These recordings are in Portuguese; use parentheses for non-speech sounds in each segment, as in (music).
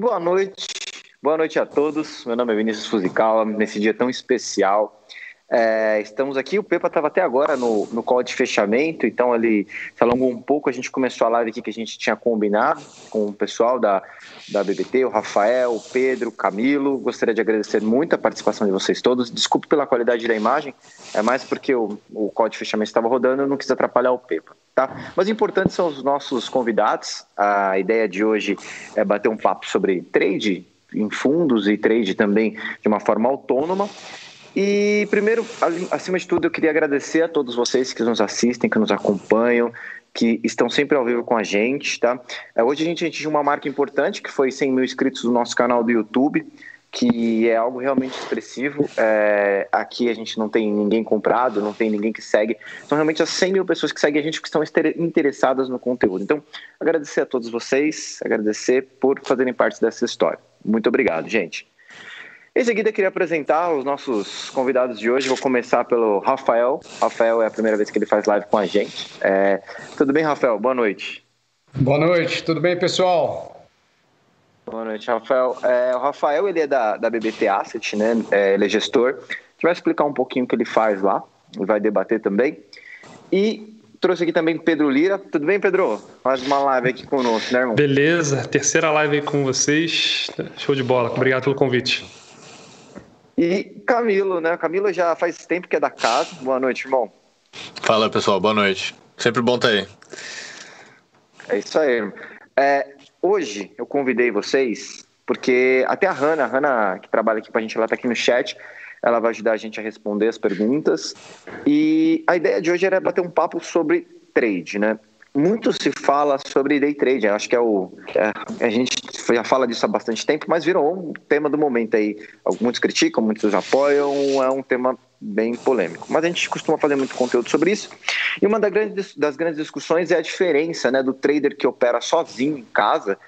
Boa noite, boa noite a todos. Meu nome é Vinícius Fuzikawa, nesse dia tão especial. É, estamos aqui, o Pepa estava até agora no, no call de fechamento, então ele se alongou um pouco. A gente começou a live aqui que a gente tinha combinado com o pessoal da, da BBT, o Rafael, o Pedro, o Camilo. Gostaria de agradecer muito a participação de vocês todos. Desculpe pela qualidade da imagem, é mais porque o, o call de fechamento estava rodando, eu não quis atrapalhar o Pepa. Tá? Mas importantes são os nossos convidados. A ideia de hoje é bater um papo sobre trade em fundos e trade também de uma forma autônoma. E primeiro, acima de tudo, eu queria agradecer a todos vocês que nos assistem, que nos acompanham, que estão sempre ao vivo com a gente, tá? É, hoje a gente atingiu uma marca importante, que foi 100 mil inscritos no nosso canal do YouTube, que é algo realmente expressivo. É, aqui a gente não tem ninguém comprado, não tem ninguém que segue. São realmente as 100 mil pessoas que seguem a gente que estão interessadas no conteúdo. Então, agradecer a todos vocês, agradecer por fazerem parte dessa história. Muito obrigado, gente. Em seguida, queria apresentar os nossos convidados de hoje. Vou começar pelo Rafael. Rafael é a primeira vez que ele faz live com a gente. É... Tudo bem, Rafael? Boa noite. Boa noite, tudo bem, pessoal? Boa noite, Rafael. É, o Rafael ele é da, da BBT Asset, né? É, ele é gestor. A gente vai explicar um pouquinho o que ele faz lá e vai debater também. E trouxe aqui também Pedro Lira. Tudo bem, Pedro? Faz uma live aqui conosco, né, irmão? Beleza, terceira live aí com vocês. Show de bola. Obrigado pelo convite. E Camilo, né? Camilo já faz tempo que é da casa. Boa noite, irmão. Fala, pessoal. Boa noite. Sempre bom estar aí. É isso aí. É, hoje eu convidei vocês porque até a Hanna, a Hanna que trabalha aqui com a gente, ela está aqui no chat, ela vai ajudar a gente a responder as perguntas. E a ideia de hoje era bater um papo sobre trade, né? Muito se fala sobre day trade. Eu acho que é o. É, a gente já fala disso há bastante tempo, mas virou um tema do momento aí. Muitos criticam, muitos apoiam, é um tema bem polêmico. Mas a gente costuma fazer muito conteúdo sobre isso. E uma das grandes, das grandes discussões é a diferença né, do trader que opera sozinho em casa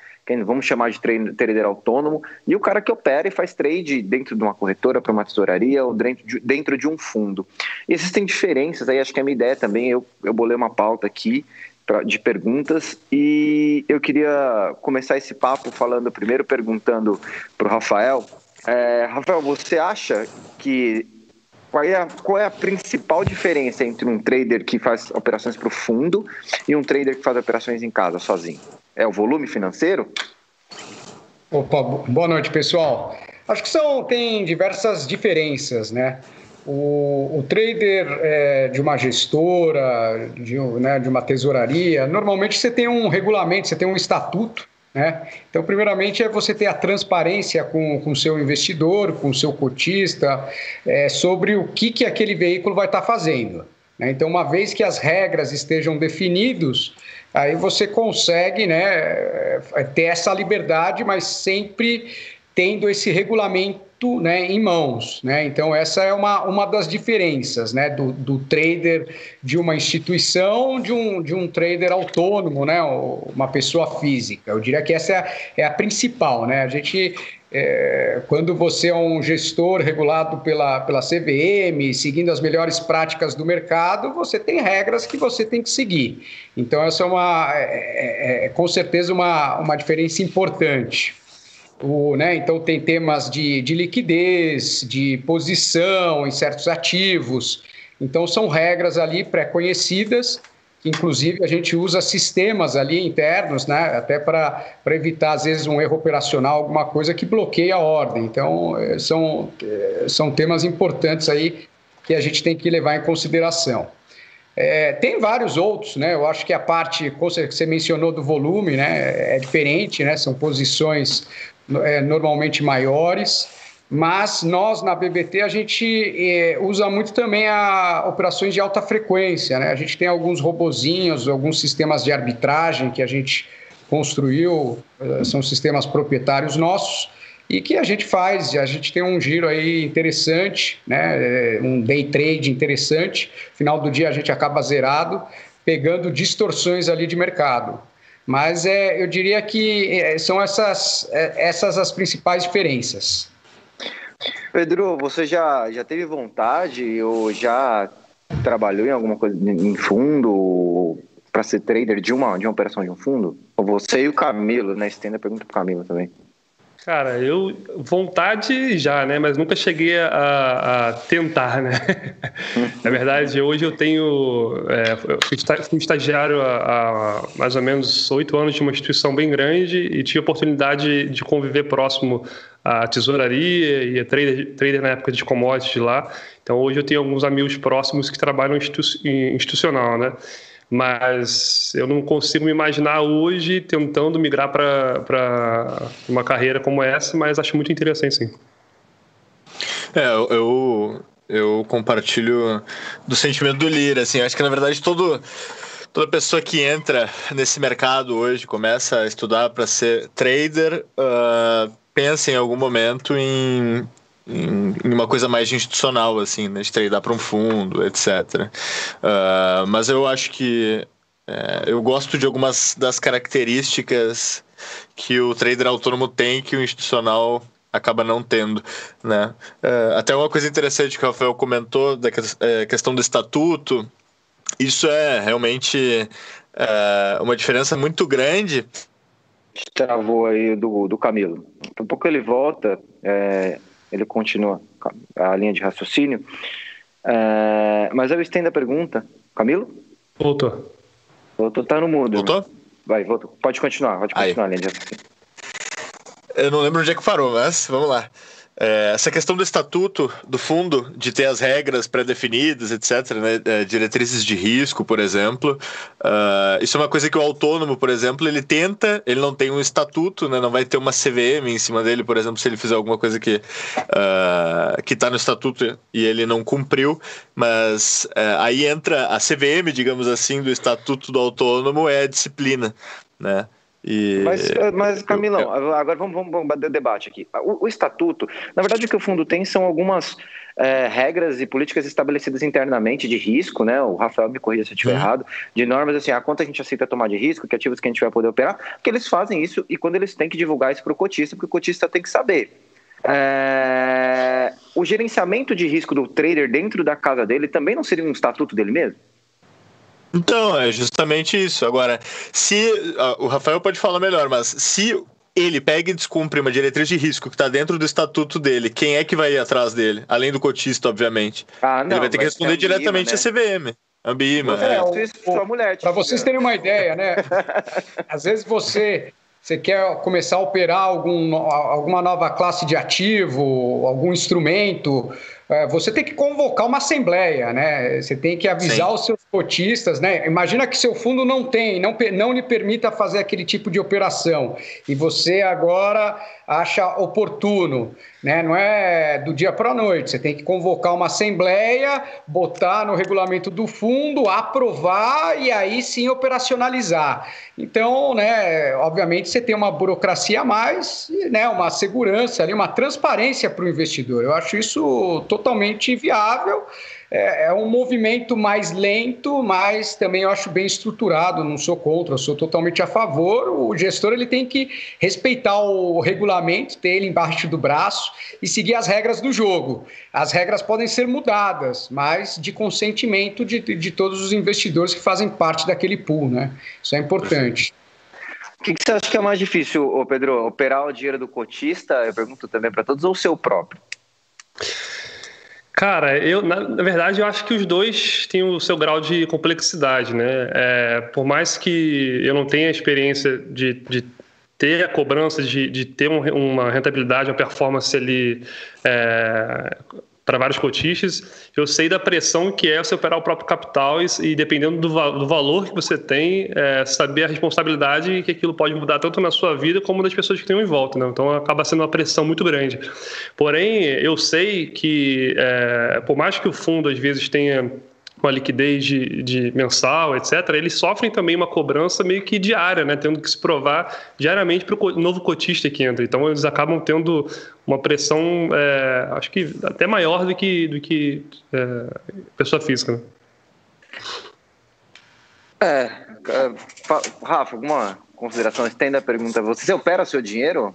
vamos chamar de trader autônomo, e o cara que opera e faz trade dentro de uma corretora para uma tesouraria ou dentro de, dentro de um fundo. E existem diferenças aí, acho que a minha ideia também, eu, eu bolei uma pauta aqui de perguntas e eu queria começar esse papo falando primeiro perguntando para o Rafael. É, Rafael, você acha que qual é, a, qual é a principal diferença entre um trader que faz operações para o fundo e um trader que faz operações em casa sozinho? É o volume financeiro? Opa, boa noite, pessoal. Acho que são tem diversas diferenças, né? O, o trader é, de uma gestora, de, né, de uma tesouraria, normalmente você tem um regulamento, você tem um estatuto né? Então, primeiramente, é você ter a transparência com o seu investidor, com o seu cotista, é, sobre o que, que aquele veículo vai estar fazendo. Né? Então, uma vez que as regras estejam definidas, aí você consegue né, é, ter essa liberdade, mas sempre tendo esse regulamento né, em mãos. Né? Então, essa é uma, uma das diferenças né, do, do trader de uma instituição de um, de um trader autônomo, né, uma pessoa física. Eu diria que essa é a, é a principal. Né? A gente, é, quando você é um gestor regulado pela, pela CVM, seguindo as melhores práticas do mercado, você tem regras que você tem que seguir. Então, essa é, uma, é, é, é com certeza uma, uma diferença importante. O, né, então, tem temas de, de liquidez, de posição em certos ativos. Então, são regras ali pré-conhecidas, inclusive a gente usa sistemas ali internos, né, até para evitar, às vezes, um erro operacional, alguma coisa que bloqueie a ordem. Então, eh, são, eh, são temas importantes aí que a gente tem que levar em consideração. É, tem vários outros, né? Eu acho que a parte que você mencionou do volume, né, é diferente, né? São posições é, normalmente maiores, mas nós na BBT a gente é, usa muito também a operações de alta frequência, né? A gente tem alguns robozinhos, alguns sistemas de arbitragem que a gente construiu, é, são sistemas proprietários nossos e que a gente faz, a gente tem um giro aí interessante, né? É, um day trade interessante. Final do dia a gente acaba zerado, pegando distorções ali de mercado. Mas é, eu diria que é, são essas, é, essas as principais diferenças. Pedro, você já, já teve vontade ou já trabalhou em alguma coisa em fundo para ser trader de uma, de uma operação de um fundo? Você e o Camilo, né? Estenda a pergunta para o Camilo também. Cara, eu vontade já, né? Mas nunca cheguei a, a tentar, né? (laughs) Na verdade, hoje eu tenho é, fui estagiário há, há, mais ou menos oito anos de uma instituição bem grande e tive a oportunidade de conviver próximo à tesouraria e a trader, trader na época de commodities lá. Então hoje eu tenho alguns amigos próximos que trabalham institu institucional, né? Mas eu não consigo me imaginar hoje tentando migrar para uma carreira como essa, mas acho muito interessante sim. É, eu, eu compartilho do sentimento do Lira, assim, acho que na verdade todo toda pessoa que entra nesse mercado hoje, começa a estudar para ser trader, uh, pensa em algum momento em em, uma coisa mais institucional, assim, né, de tradear para um fundo, etc. Uh, ah, mas eu acho que é, eu gosto de algumas das características que o trader autônomo tem que o institucional acaba não tendo, né? Uh, até uma coisa interessante que o Rafael comentou da é, questão do estatuto, isso é realmente uh, uma diferença muito grande. Travou aí do, do Camilo. Daqui a pouco ele volta. É, ele continua a linha de raciocínio. É, mas eu estendo a pergunta. Camilo? Voltou. Voltou, tá no mudo. Voltou? Vai, voltou. Pode continuar, pode continuar Aí. a linha de raciocínio. Eu não lembro onde é que parou, mas vamos lá. É, essa questão do estatuto do fundo, de ter as regras pré-definidas, etc., né, é, diretrizes de risco, por exemplo, uh, isso é uma coisa que o autônomo, por exemplo, ele tenta, ele não tem um estatuto, né, não vai ter uma CVM em cima dele, por exemplo, se ele fizer alguma coisa que uh, que está no estatuto e ele não cumpriu, mas uh, aí entra a CVM, digamos assim, do estatuto do autônomo é a disciplina, né? E... Mas, eh, mas Camilão, eu, agora vamos, vamos, vamos bater o debate aqui. O, o, estatuto, na verdade, o que o fundo tem são algumas é, regras e políticas estabelecidas internamente de risco, né? O Rafael me corrija se eu estiver uhum. errado, de normas assim, a quanto a gente aceita tomar de risco, que ativos que a gente vai poder operar, que eles fazem isso e quando eles têm que divulgar isso para o cotista, porque o cotista tem que saber. É, o gerenciamento de risco do trader dentro da casa dele também não seria um estatuto dele mesmo? Então, é justamente isso. Agora, se. o Rafael pode falar melhor, mas se ele pega e descumpre uma diretriz de risco que está dentro do estatuto dele, quem é que vai ir atrás dele? Além do cotista, obviamente. Ah, não, ele vai ter que responder diretamente né? a CVM. Ambima. É, é, o, Para vocês terem uma ideia, né? (laughs) Às vezes você você quer começar a operar algum, alguma nova classe de ativo, algum instrumento, é, você tem que convocar uma assembleia, né? Você tem que avisar Sim. os seus cotistas, né? Imagina que seu fundo não tem, não, não lhe permita fazer aquele tipo de operação e você agora acha oportuno, né? Não é do dia para a noite. Você tem que convocar uma assembleia, botar no regulamento do fundo, aprovar e aí sim operacionalizar. Então, né? Obviamente você tem uma burocracia a mais, né? Uma segurança ali, uma transparência para o investidor. Eu acho isso totalmente viável é, é, um movimento mais lento, mas também eu acho bem estruturado. Não sou contra, sou totalmente a favor. O gestor ele tem que respeitar o regulamento, ter ele embaixo do braço e seguir as regras do jogo. As regras podem ser mudadas, mas de consentimento de, de todos os investidores que fazem parte daquele pool, né? Isso é importante. O que, que, você acha que é mais difícil, Pedro? Operar o dinheiro do cotista, eu pergunto também para todos, ou o seu próprio? Cara, eu na, na, verdade eu acho que os dois têm o seu grau de complexidade, né? É, por mais que eu não tenha a experiência de, de ter a cobrança de, de ter um, uma rentabilidade, uma performance ali é, para vários cotistas, eu sei da pressão que é você operar o próprio capital e, e dependendo do, do, valor que você tem, é, saber a responsabilidade que aquilo pode mudar tanto na sua vida como das pessoas que estão em volta. Né? Então acaba sendo uma pressão muito grande. Porém, eu sei que, é, por mais que o fundo às vezes tenha uma liquidez de, de, mensal, etc., eles sofrem também uma cobrança meio que diária, né? tendo que se provar diariamente para o novo cotista que entra. Então, eles acabam tendo uma pressão, é, acho que até maior do que, do que é, pessoa física. Né? É, é Rafa, alguma consideração? Estenda a pergunta. Você opera seu dinheiro?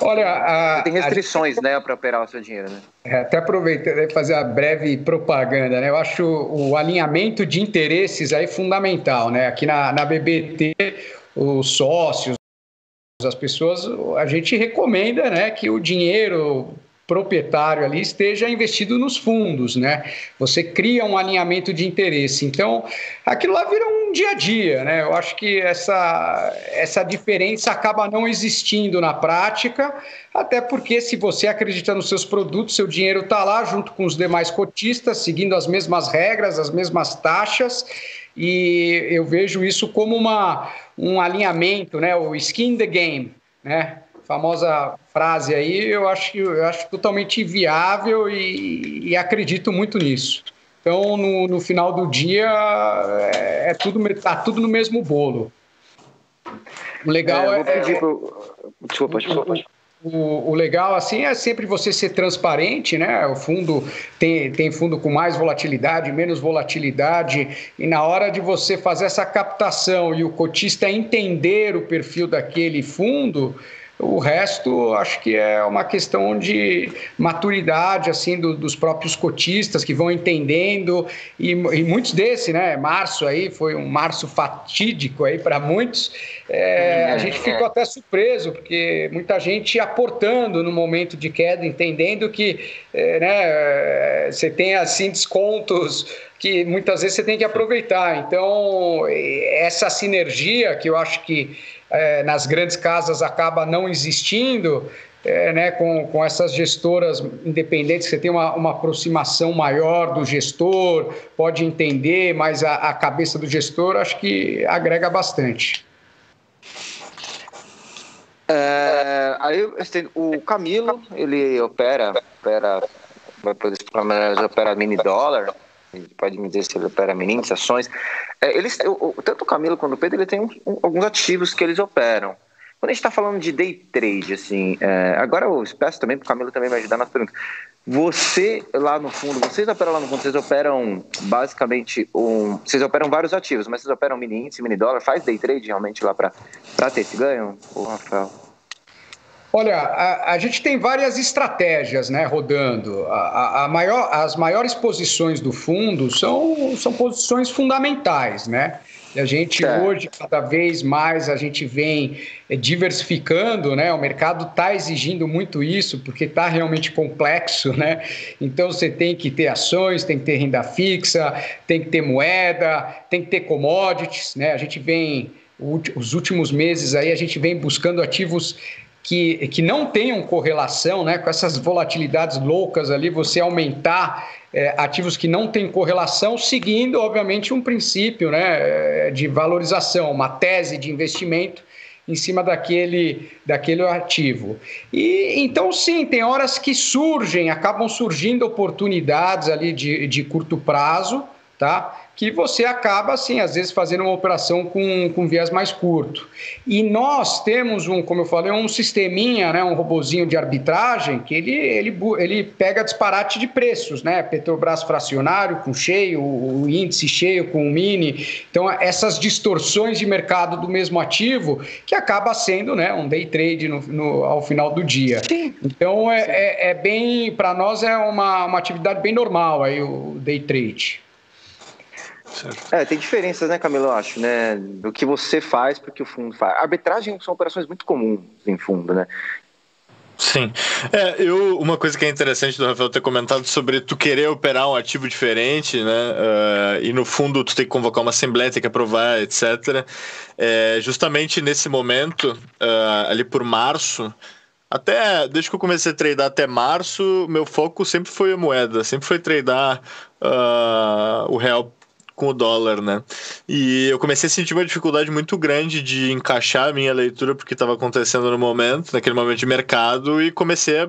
Olha, a, tem restrições, a... né, para operar o seu dinheiro, né? É, até aproveitando e fazer a breve propaganda, né? Eu acho o alinhamento de interesses aí fundamental, né? Aqui na, na BBT, os sócios, As pessoas, a gente recomenda né, que o dinheiro proprietário ali esteja investido nos fundos, né? Você cria um alinhamento de interesse. Então, aquilo lá vira um dia a dia, né? Eu acho que essa, essa diferença acaba não existindo na prática, até porque se você acredita nos seus produtos, seu dinheiro está lá junto com os demais cotistas, seguindo as mesmas regras, as mesmas taxas, e eu vejo isso como uma, um alinhamento, né? O skin the game, né? Famosa frase aí, eu acho, eu acho totalmente viável e, e acredito muito nisso. Então, no, no final do dia, é, é tudo, tá tudo no mesmo bolo. O legal é. é, é pro... Desculpa, desculpa. O, o, legal assim é sempre você ser transparente, né? O fundo tem, tem fundo com mais volatilidade, menos volatilidade, e na hora de você fazer essa captação e o cotista entender o perfil daquele fundo, o resto, acho que é uma questão de maturidade assim do, dos próprios cotistas que vão entendendo e, e, muitos desses, né? Março aí foi um março fatídico aí para muitos. É, a gente ficou até surpreso porque muita gente aportando no momento de queda, entendendo que é, né, você tem assim descontos que muitas vezes você tem que aproveitar. Então essa sinergia que eu acho que é, nas grandes casas acaba não existindo, é, né, com, com essas gestoras independentes, você tem uma, uma aproximação maior do gestor, pode entender mais a, a cabeça do gestor, acho que agrega bastante. É, aí o Camilo, ele opera, opera, vai poder opera mini dólar, pode me dizer se ele opera mini ações. É, eles, o, tanto o Camilo quanto o Pedro, ele tem um, um, alguns ativos que eles operam. Quando a gente está falando de day trade, assim, é, agora eu peço também para o Camilo também me ajudar nas perguntas. Você lá no fundo, vocês operam lá no fundo, vocês operam basicamente um. Vocês operam vários ativos, mas vocês operam mini índice, mini dólar, faz day trade realmente lá para ter esse ganho, o Rafael? Olha, a, a, gente tem várias estratégias né, rodando. A, a, maior, as maiores posições do fundo são, são posições fundamentais, né? E a gente é. hoje, cada vez mais, a gente vem eh, diversificando, né? O mercado está exigindo muito isso, porque está realmente complexo, né? Então você tem que ter ações, tem que ter renda fixa, tem que ter moeda, tem que ter commodities, né? A gente vem os últimos meses aí a gente vem buscando ativos que, que não tenham correlação né, com essas volatilidades loucas ali, você aumentar é, ativos que não têm correlação, seguindo, obviamente, um princípio né, de valorização, uma tese de investimento em cima daquele, daquele ativo. E então, sim, tem horas que surgem, acabam surgindo oportunidades ali de, de curto prazo, tá? que você acaba, assim, às vezes fazendo uma operação com, com viés mais curto. E nós temos um, como eu falei, um sisteminha, né, um robozinho de arbitragem, que ele, ele, ele pega disparate de preços, né? Petrobras fracionário com cheio, o índice cheio com o mini. Então, essas distorções de mercado do mesmo ativo, que acaba sendo né, um day trade no, no ao final do dia. Sim. Então, é, é, é bem, para nós é uma, uma atividade bem normal aí, o day trade. É, tem diferenças, né, Camilo, eu acho, né? Do que você faz para o que o fundo faz. Arbitragem são operações muito comuns em fundo, né? Sim. É, eu, uma coisa que é interessante do Rafael ter comentado sobre tu querer operar um ativo diferente, né? Uh, e no fundo tu tem que convocar uma assembleia, tem que aprovar, etc. É, justamente nesse momento, uh, ali por março, até desde que eu comecei a tradar até março, meu foco sempre foi a moeda, sempre foi tradar uh, o real com o dólar, né? E eu comecei a sentir uma dificuldade muito grande de encaixar a minha leitura porque estava acontecendo no momento, naquele momento de mercado, e comecei a,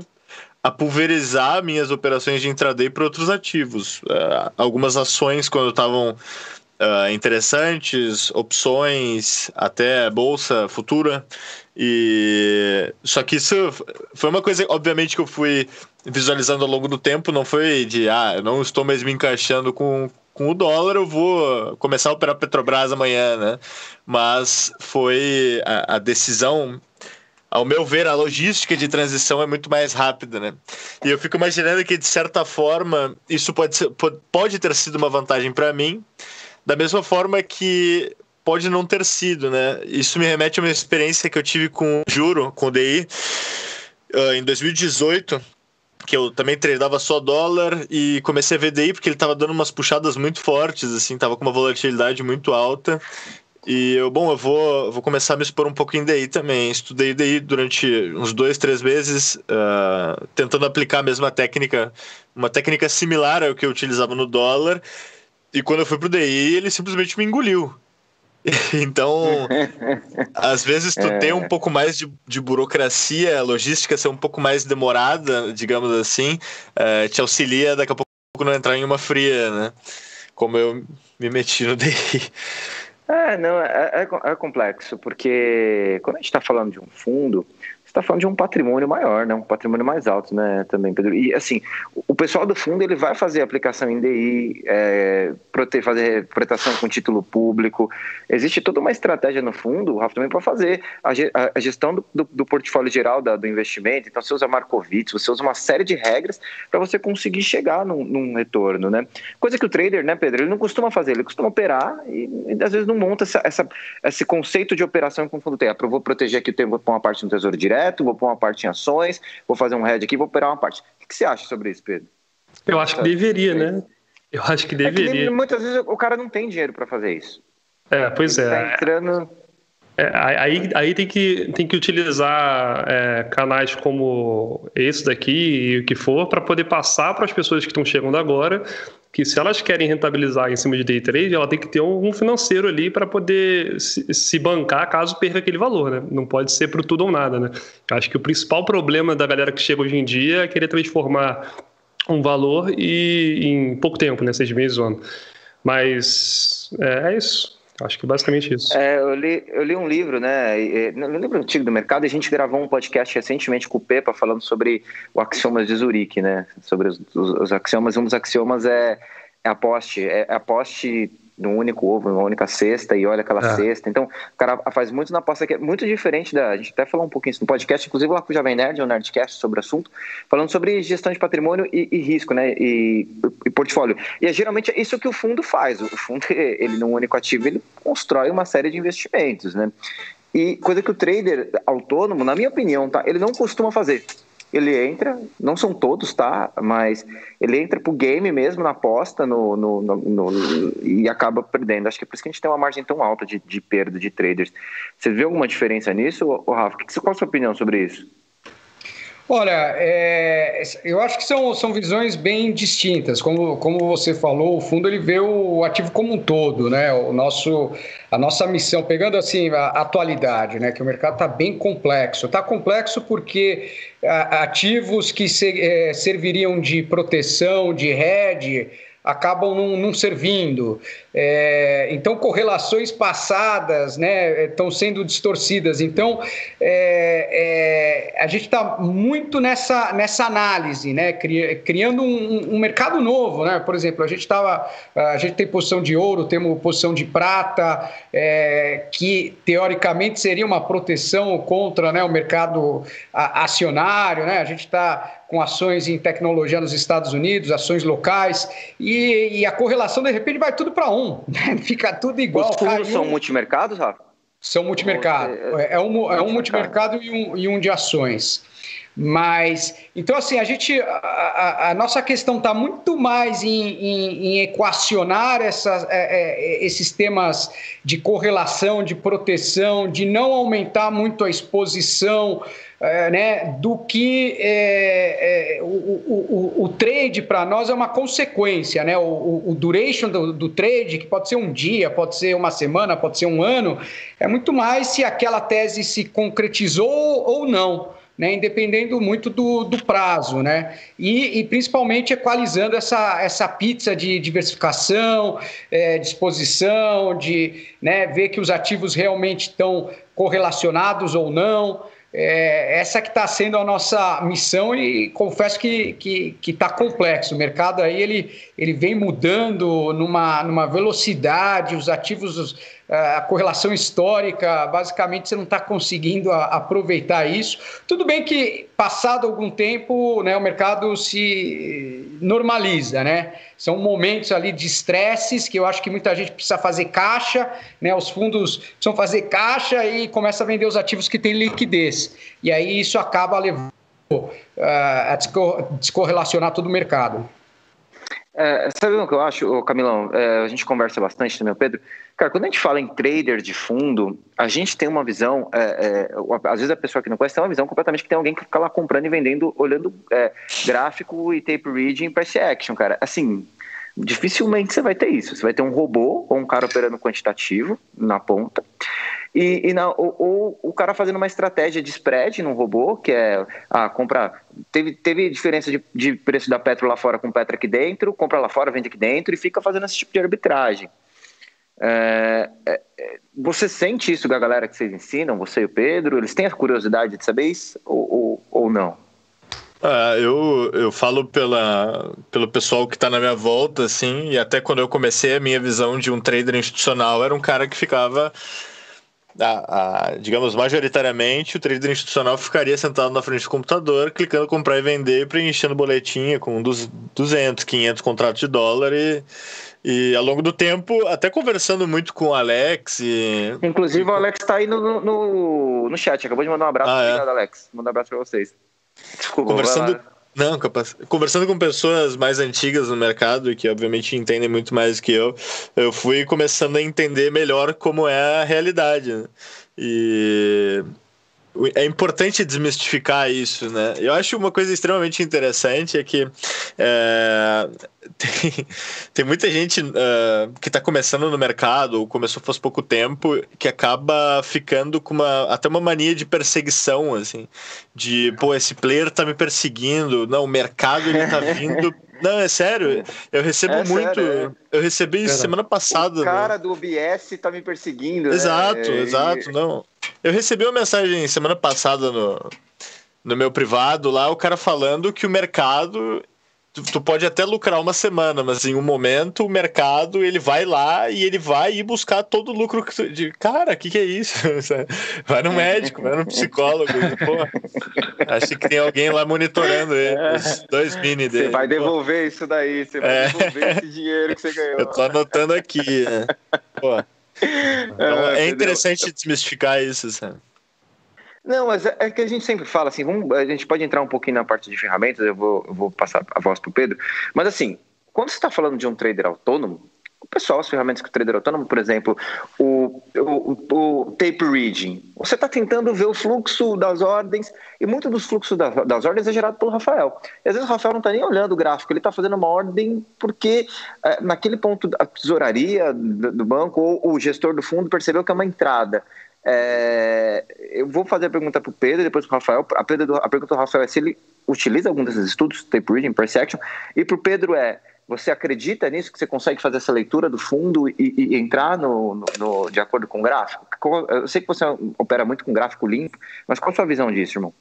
a pulverizar minhas operações de intraday para outros ativos. Uh, algumas ações, quando estavam uh, interessantes, opções, até bolsa futura. E só que isso foi uma coisa, obviamente, que eu fui visualizando ao longo do tempo, não foi de ah, eu não estou mais me encaixando com, com o dólar eu vou começar a operar Petrobras amanhã, né? Mas foi a, a decisão ao meu ver, a logística de transição é muito mais rápida, né? E eu fico imaginando que, de certa forma, isso pode, ser, pode ter sido uma vantagem para mim, da mesma forma que pode não ter sido, né? Isso me remete a uma experiência que eu tive com o Juro, com o DI, uh, em 2018, que eu também treinava só dólar e comecei a ver DI porque ele estava dando umas puxadas muito fortes, assim, tava com uma volatilidade muito alta. E eu, bom, eu vou, vou começar a me expor um pouco em DI também. Estudei DI durante uns dois, três meses, uh, tentando aplicar a mesma técnica, uma técnica similar ao que eu utilizava no dólar. E quando eu fui pro DI, ele simplesmente me engoliu. (laughs) Então, (laughs) às vezes tu é. tem um pouco mais de, de burocracia, a logística ser um pouco mais demorada, digamos assim, é, te auxilia daqui a pouco não entrar em uma fria, né? Como eu me meti no (laughs) DI. É, não, é, é, é complexo, porque quando a gente está falando de um fundo, está falando de um patrimônio maior, né? Um patrimônio mais alto, né? Também, Pedro. E assim, o pessoal do fundo ele vai fazer aplicação em DI, é, fazer proteção com título público. Existe toda uma estratégia no fundo, o Rafa também para fazer a, a gestão do, do, do, portfólio geral da, do investimento. Então você usa Markowitz, você usa uma série de regras para você conseguir chegar num, num, retorno, né? Coisa que o trader, né, Pedro? Ele não costuma fazer, ele costuma operar e, e às vezes não monta essa, essa, esse conceito de operação que o fundo tem. Ah, vou proteger aqui, vou pôr uma parte no tesouro direto direto, vou pôr uma parte em ações, vou fazer um hedge aqui, vou operar uma parte. O que você acha sobre isso, Pedro? Eu acho que deveria, né? Eu acho que deveria. É que muitas vezes o cara não tem dinheiro para fazer isso. É, pois Ele é. Tá entrando. É, aí, aí tem, que, tem que utilizar é, canais como esse daqui e o que for para poder passar para as pessoas que estão chegando agora que se elas querem rentabilizar em cima de day trade, ela tem que ter um financeiro ali para poder se, se, bancar caso perca aquele valor, né? Não pode ser para tudo ou nada, né? Acho que o principal problema da galera que chega hoje em dia é querer transformar um valor e em pouco tempo, né? Seis meses, um ano. Mas é, é isso. Acho que é basicamente isso. É, eu, li, eu li um livro, né? Um livro antigo do mercado, e a gente gravou um podcast recentemente com o Pepa falando sobre o axiomas de Zurique, né? Sobre os, os, os axiomas. Um dos axiomas é, é aposte. É, é aposte num único ovo, numa única cesta, e olha aquela é. cesta. Então, o cara faz muito na aposta que é muito diferente da. A gente até falou um pouquinho isso no podcast, inclusive lá com o Jovem Nerd, um Nerdcast sobre o assunto, falando sobre gestão de patrimônio e, e risco, né? E, e, portfólio. E é geralmente é isso que o fundo faz. O fundo, (laughs) ele num único ativo, ele constrói uma série de investimentos, né? E coisa que o trader autônomo, na minha opinião, tá? Ele não costuma fazer ele entra, não são todos, tá? Mas ele entra pro game mesmo, na aposta, no, no, no, no, e acaba perdendo. Acho que é por isso que a gente tem uma margem tão alta de, de perda de traders. Você vê alguma diferença nisso, Rafa? Qual a sua opinião sobre isso? Olha, é, eu acho que são, são visões bem distintas. Como, como você falou, o fundo ele vê o ativo como um todo, né? O nosso, a nossa missão, pegando assim a atualidade, né? Que o mercado está bem complexo. Está complexo porque ativos que é, serviriam de proteção, de hedge, acabam não, não servindo. É, então, correlações passadas né, estão sendo distorcidas. Então, é, é, a gente está muito nessa, nessa análise, né, criando um, um, mercado novo. Né? Por exemplo, a gente, tava, a gente tem posição de ouro, temos posição de prata, é, que teoricamente seria uma proteção contra né, o mercado acionário. Né? A gente está com ações em tecnologia nos Estados Unidos, ações locais, e, e a correlação, de repente, vai tudo para um, né? (laughs) fica tudo igual. Os fundos são multimercados, Rafa? São multimercado. É, é, um, é um multimercado e um, e um de ações. Mas, então, assim, a gente, a, a nossa questão está muito mais em, em, em equacionar essas, é, é, esses temas de correlação, de proteção, de não aumentar muito a exposição é, né, do que é, é, o, o, o, o, trade para nós é uma consequência, né? O, duration do, do, trade, que pode ser um dia, pode ser uma semana, pode ser um ano, é muito mais se aquela tese se concretizou ou não. Né, independendo muito do, do prazo, né? E, e, principalmente equalizando essa, essa pizza de diversificação, é, disposição, de né, ver que os ativos realmente estão correlacionados ou não é, essa que está sendo a nossa missão e confesso que que está complexo. O mercado aí ele, ele vem mudando numa, numa velocidade, os ativos a correlação histórica, basicamente você não está conseguindo aproveitar isso. Tudo bem que, passado algum tempo, né, o mercado se normaliza, né? São momentos ali de estresses que eu acho que muita gente precisa fazer caixa, né? Os fundos precisam fazer caixa e começa a vender os ativos que têm liquidez. E aí isso acaba levando uh, a descorrelacionar todo o mercado. É, sabe o que eu acho, Camilão? É, a gente conversa bastante também, Pedro. Cara, quando a gente fala em trader de fundo, a gente tem uma visão, é, é, às vezes a pessoa que não conhece tem uma visão completamente que tem alguém que fica lá comprando e vendendo, olhando é, gráfico e tape reading price action, cara. Assim, dificilmente você vai ter isso. Você vai ter um robô ou um cara operando quantitativo na ponta. E, e na, ou, ou, o cara fazendo uma estratégia de spread num robô, que é ah, comprar. Teve, teve diferença de, de preço da Petro lá fora com Petro aqui dentro, compra lá fora, vende aqui dentro e fica fazendo esse tipo de arbitragem. É, é, é você sente isso da galera que vocês ensinam, você e o Pedro? Eles têm a curiosidade de saber isso ou, ou, ou não? Ah, eu, eu falo pela, pelo pessoal que está na minha volta, assim, e até quando eu comecei a minha visão de um trader institucional, era um cara que ficava a, a, digamos, majoritariamente, o trader institucional ficaria sentado na frente do computador, clicando comprar e vender, preenchendo boletinha com 200, 500 contratos de dólar e, e ao longo do tempo, até conversando muito com o Alex. E... Inclusive, o Alex está aí no, no, no chat, acabou de mandar um abraço. Ah, é? Obrigado, Alex. Mandar um abraço para vocês. Desculpa, conversando não, capaz. Conversando com pessoas mais antigas no mercado, que obviamente entendem muito mais que eu, eu fui começando a entender melhor como é a realidade. Né? E é importante desmistificar isso, né? Eu acho uma coisa extremamente interessante é que é, (laughs) tem, tem muita gente uh, que está começando no mercado, ou começou faz pouco tempo, que acaba ficando com uma, até uma mania de perseguição, assim, de, pô, esse player tá me perseguindo, não, o mercado ele tá (laughs) vindo não, é sério. Eu recebo é muito. Sério, é. Eu recebi isso semana passada. O cara do OBS tá me perseguindo. Exato, né? exato. Não. Eu recebi uma mensagem semana passada no, no meu privado lá, o cara falando que o mercado tu, tu, pode até lucrar uma semana, mas em um momento o mercado ele vai lá e ele vai ir buscar todo o lucro tu, de cara, o que, que é isso? (laughs) Vai no médico, vai no psicólogo, pô, acho que tem alguém lá monitorando ele, é. os dois mini dele. Você vai devolver pô. isso daí, você vai é. devolver esse dinheiro que você ganhou. Eu tô anotando aqui, né? pô. (laughs) Então, é, é interessante desmistificar isso, sabe? Não, mas é, é que a gente sempre fala assim, vamos, a gente pode entrar um pouquinho na parte de ferramentas, eu vou, eu vou passar a voz para o Pedro, mas assim, quando você está falando de um trader autônomo, o pessoal, as ferramentas que o trader autônomo, por exemplo, o, o, o tape reading, você está tentando ver o fluxo das ordens, e muito dos fluxos das, das ordens é gerado pelo Rafael. E às vezes o Rafael não está nem olhando o gráfico, ele está fazendo uma ordem porque é, naquele ponto a tesouraria do, do banco ou o gestor do fundo percebeu que é uma entrada. É, eu vou fazer a pergunta para o Pedro, depois para o Rafael. A, Pedro, a pergunta do Rafael é se ele utiliza algum desses estudos, tape reading, perception, e para o Pedro é: você acredita nisso, que você consegue fazer essa leitura do fundo e, e entrar no, no, no, de acordo com o gráfico? Eu sei que você opera muito com gráfico limpo, mas qual a sua visão disso, irmão?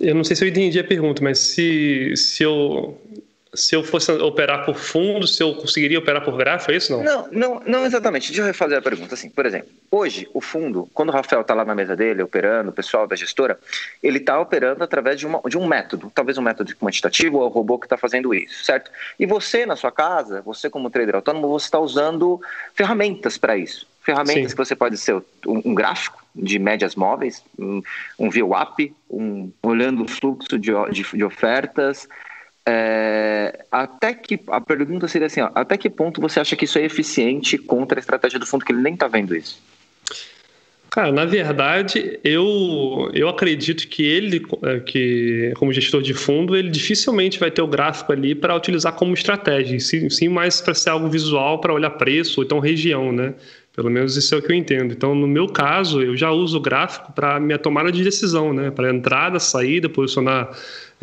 Eu não sei se eu entendi a pergunta, mas se, se eu se eu fosse operar por fundo, se eu conseguiria operar por gráfico, é isso não? Não, não, não exatamente. Deixa eu refazer a pergunta. Assim, por exemplo, hoje o fundo, quando o Rafael está lá na mesa dele, operando, o pessoal da gestora, ele está operando através de, uma, de um método, talvez um método quantitativo ou o robô que está fazendo isso, certo? E você na sua casa, você como trader autônomo, você está usando ferramentas para isso. Ferramentas Sim. que você pode ser um, um gráfico de médias móveis, um, um VWAP, um, olhando o fluxo de, de, de ofertas, é, até que a pergunta seria assim: ó, até que ponto você acha que isso é eficiente contra a estratégia do fundo que ele nem está vendo isso? Cara, na verdade, eu, eu acredito que ele, é, que como gestor de fundo, ele dificilmente vai ter o gráfico ali para utilizar como estratégia, sim, sim mais para ser algo visual, para olhar preço ou então região, né? Pelo menos isso é o que eu entendo. Então, no meu caso, eu já uso o gráfico para minha tomada de decisão, né? Para entrada, saída, posicionar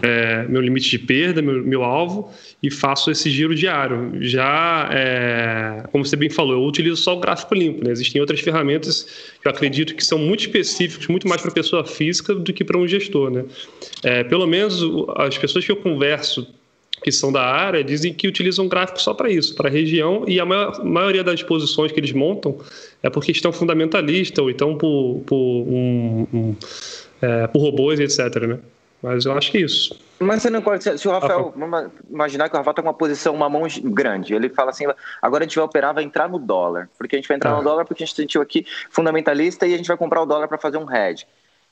é, meu limite de perda, meu, meu, alvo, e faço esse giro diário. Já, é, como você bem falou, eu utilizo só o gráfico limpo. Né? Existem outras ferramentas que eu acredito que são muito específicas, muito mais para pessoa física do que para um gestor. Né? É, pelo menos as pessoas que eu converso que são da área dizem que utilizam gráfico só para isso, para região, e a maior, maioria das posições que eles montam é por questão fundamentalista ou então por, por, um, um, é, por robôs, etc. Né? Mas eu acho que é isso. Mas você não pode. Se o Rafael. Vamos imaginar que o Rafael está com uma posição, uma mão grande. Ele fala assim: agora a gente vai operar, vai entrar no dólar. Porque a gente vai entrar ah. no dólar porque a gente sentiu aqui fundamentalista e a gente vai comprar o dólar para fazer um hedge.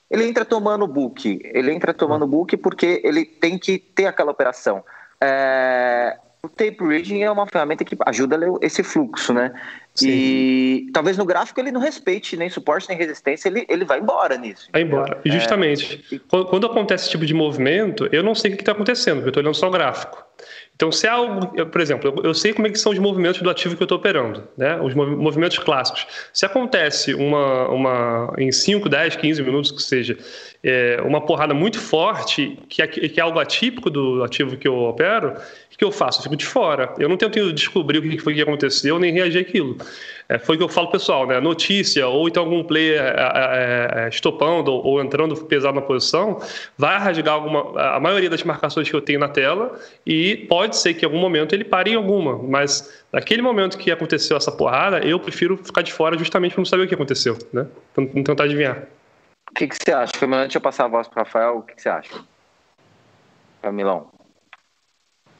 Ele entra tomando book. Ele entra tomando book porque ele tem que ter aquela operação. É, o tape reading é uma ferramenta que ajuda a ler esse fluxo, né? Sim. E talvez no gráfico ele não respeite nem suporte nem resistência, ele, ele vai embora nisso. Vai embora. E justamente, é... quando, acontece esse tipo de movimento, eu não sei o que está acontecendo, porque eu estou olhando só o gráfico. Então, se é algo, por exemplo, eu, sei como é que são os movimentos do ativo que eu estou operando, né? os movimentos clássicos. Se acontece uma, uma em 5, 10, 15 minutos que seja, é, uma porrada muito forte, que é, que é algo atípico do ativo que eu opero, o que eu faço? Eu fico de fora. Eu não tento descobrir o que foi que aconteceu, nem reagir àquilo. É, foi o que eu falo pessoal, né? Notícia, ou então algum player é, é, é, estopando ou, entrando pesado na posição, vai rasgar alguma, a maioria das marcações que eu tenho na tela e pode ser que em algum momento ele pare em alguma, mas naquele momento que aconteceu essa porrada, eu prefiro ficar de fora justamente para não saber o que aconteceu, né? Não tentar adivinhar. O que, que você acha? Deixa eu passar a voz para o Rafael. O que, que você acha? Camilão.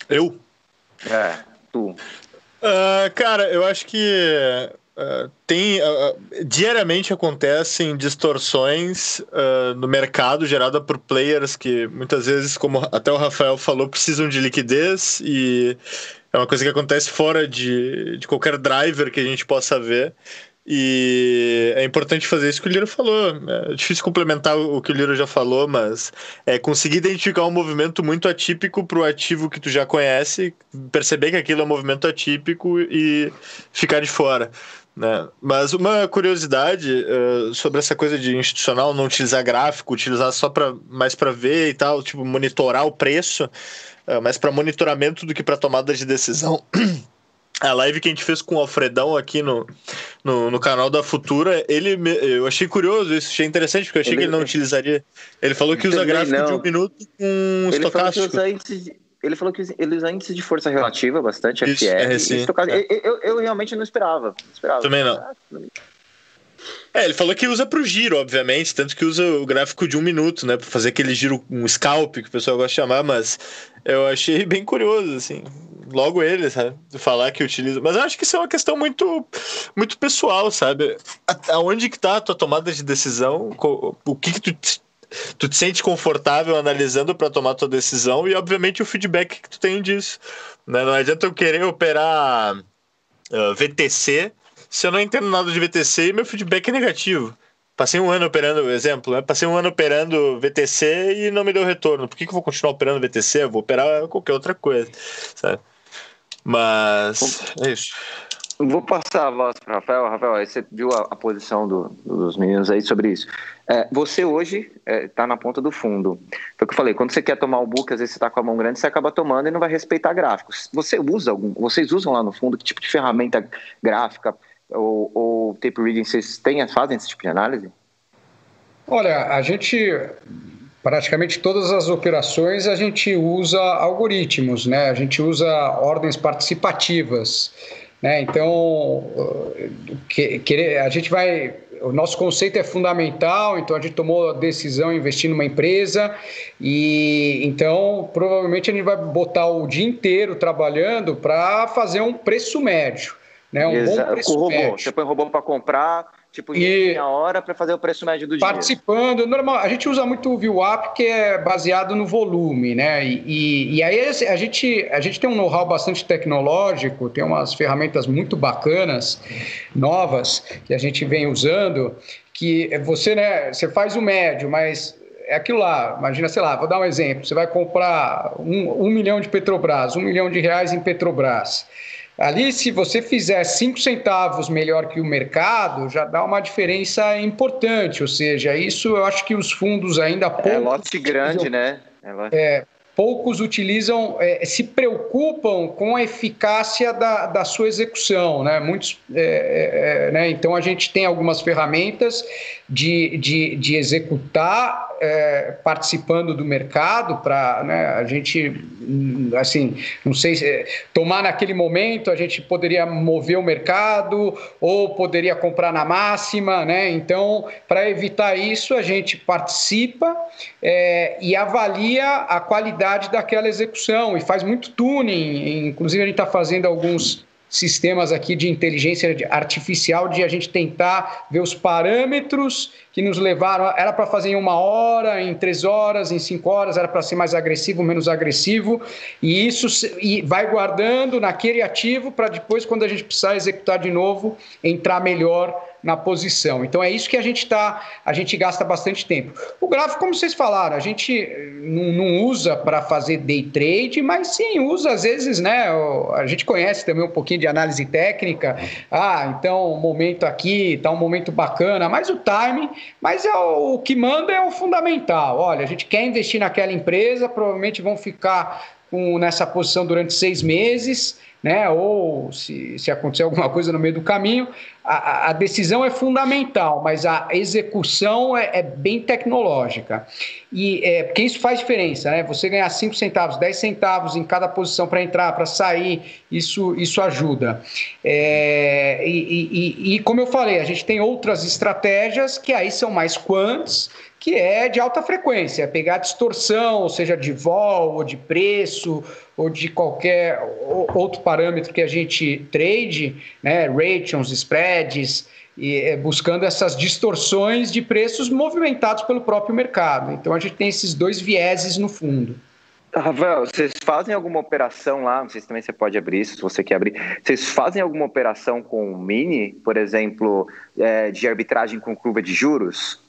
Eu? É, tu. Uh, cara, eu acho que uh, tem uh, diariamente acontecem distorções no mercado gerada por players que muitas vezes, como até o Rafael falou, precisam de liquidez e é uma coisa que acontece fora de, de qualquer driver que a gente possa ver. E é importante fazer isso que o Liro falou. É difícil complementar o que o Liro já falou, mas é conseguir identificar um movimento muito atípico para o ativo que tu já conhece, perceber que aquilo é um movimento atípico e ficar de fora. Né? Mas uma curiosidade uh, sobre essa coisa de institucional não utilizar gráfico, utilizar só para mais para ver e tal, tipo monitorar o preço, uh, mais para monitoramento do que para tomada de decisão. (clears throat) a live que a gente fez com o Alfredão aqui no, no, no, canal da Futura, ele eu achei curioso isso, achei interessante, porque eu achei ele, que ele não utilizaria. Ele falou que usa gráfico não. de um minuto com ele estocástico. Falou índice, ele falou que ele usa índice de força relativa bastante, isso, FR. É, é. eu, eu, eu, realmente não esperava. Não esperava. Também não. É, ele falou que usa para o giro, obviamente, tanto que usa o gráfico de um minuto, né, para fazer aquele giro, um scalp que o pessoal gosta de chamar, mas eu achei bem curioso, assim logo ele, sabe? Falar que utiliza. Mas eu acho que isso é uma questão muito, muito pessoal, sabe? Aonde que tá a tua tomada de decisão? O que, que tu, tu te sente confortável analisando para tomar tua decisão e, obviamente, o feedback que tu tem disso. Né? Não adianta eu querer operar uh, ah, VTC se eu não entendo nada de VTC e meu feedback é negativo. Passei um ano operando, exemplo, né? Passei um ano operando VTC e não me deu retorno. Por que, que eu vou continuar operando VTC? Eu vou operar qualquer outra coisa, sabe? Mas é isso. Vou passar a voz para o Rafael. Rafael, você viu a, a posição do, dos meninos aí sobre isso. É, você hoje está é, na ponta do fundo. Foi o que eu falei, quando você quer tomar o book, às vezes você está com a mão grande, você acaba tomando e não vai respeitar gráficos. Você usa algum, vocês usam lá no fundo que tipo de ferramenta gráfica ou, ou tape reading vocês têm, fazem esse tipo de análise? Olha, a gente praticamente todas as operações a gente usa algoritmos, né? A gente usa ordens participativas, né? Então, que, a gente vai o nosso conceito é fundamental, então a gente tomou a decisão de investir numa empresa e então provavelmente a gente vai botar o dia inteiro trabalhando para fazer um preço médio, né? Um Exato. bom preço Com robô. Médio. Você põe robô para comprar Tipo, e a hora para fazer o preço médio do participando, dia. normal. A gente usa muito o ViewUp, que é baseado no volume, né? E, e, e aí a gente, a gente tem um know-how bastante tecnológico, tem umas ferramentas muito bacanas, novas, que a gente vem usando, que você, né, você faz o médio, mas é aquilo lá, imagina, sei lá, vou dar um exemplo, você vai comprar um, um milhão de Petrobras, um milhão de reais em Petrobras. Ali, se você fizer 5 centavos melhor que o mercado, já dá uma diferença importante. Ou seja, isso eu acho que os fundos ainda poucos. É lote grande, né? É, lote... é, poucos utilizam, é, se preocupam com a eficácia da, da sua execução, né? Muitos, é, é, é né? Então a gente tem algumas ferramentas de, de, de executar é, participando do mercado para né, a gente, assim, não sei se tomar naquele momento a gente poderia mover o mercado ou poderia comprar na máxima, né? Então, para evitar isso, a gente participa é, e avalia a qualidade daquela execução e faz muito tuning. Inclusive, a gente está fazendo alguns sistemas aqui de inteligência artificial de a gente tentar ver os parâmetros que nos levaram. Era para fazer em uma hora, em três horas, em cinco horas, era para ser mais agressivo, menos agressivo, e isso e vai guardando naquele ativo para depois, quando a gente precisar executar de novo, entrar melhor na posição. Então é isso que a gente está, a gente gasta bastante tempo. O gráfico, como vocês falaram, a gente eh, não, não usa para fazer day trade, mas sim usa às vezes, né? A gente conhece também um pouquinho de análise técnica. Ah, então momento aqui está um momento bacana, mas o time, mas é o, o que manda é o fundamental. Olha, a gente quer investir naquela empresa, provavelmente vão ficar com, nessa posição durante seis meses né? ou se, se acontecer alguma coisa no meio do caminho, a, a decisão é fundamental, mas a execução é, é bem tecnológica. E é, porque isso faz diferença, né? Você ganhar 5 centavos, 10 centavos em cada posição para entrar, para sair, isso, isso ajuda. É, e, e, e, como eu falei, a gente tem outras estratégias que aí são mais quantos, que é de alta frequência, é pegar distorção, seja de vol ou de preço ou de qualquer outro parâmetro que a gente trade, né, rations, spreads, e é, buscando essas distorções de preços movimentados pelo próprio mercado. Então a gente tem esses dois vieses no fundo. Rafael, vocês fazem alguma operação lá? Não sei se também você pode abrir isso, se você quer abrir. Vocês fazem alguma operação com mini, por exemplo, é, de arbitragem com curva de juros?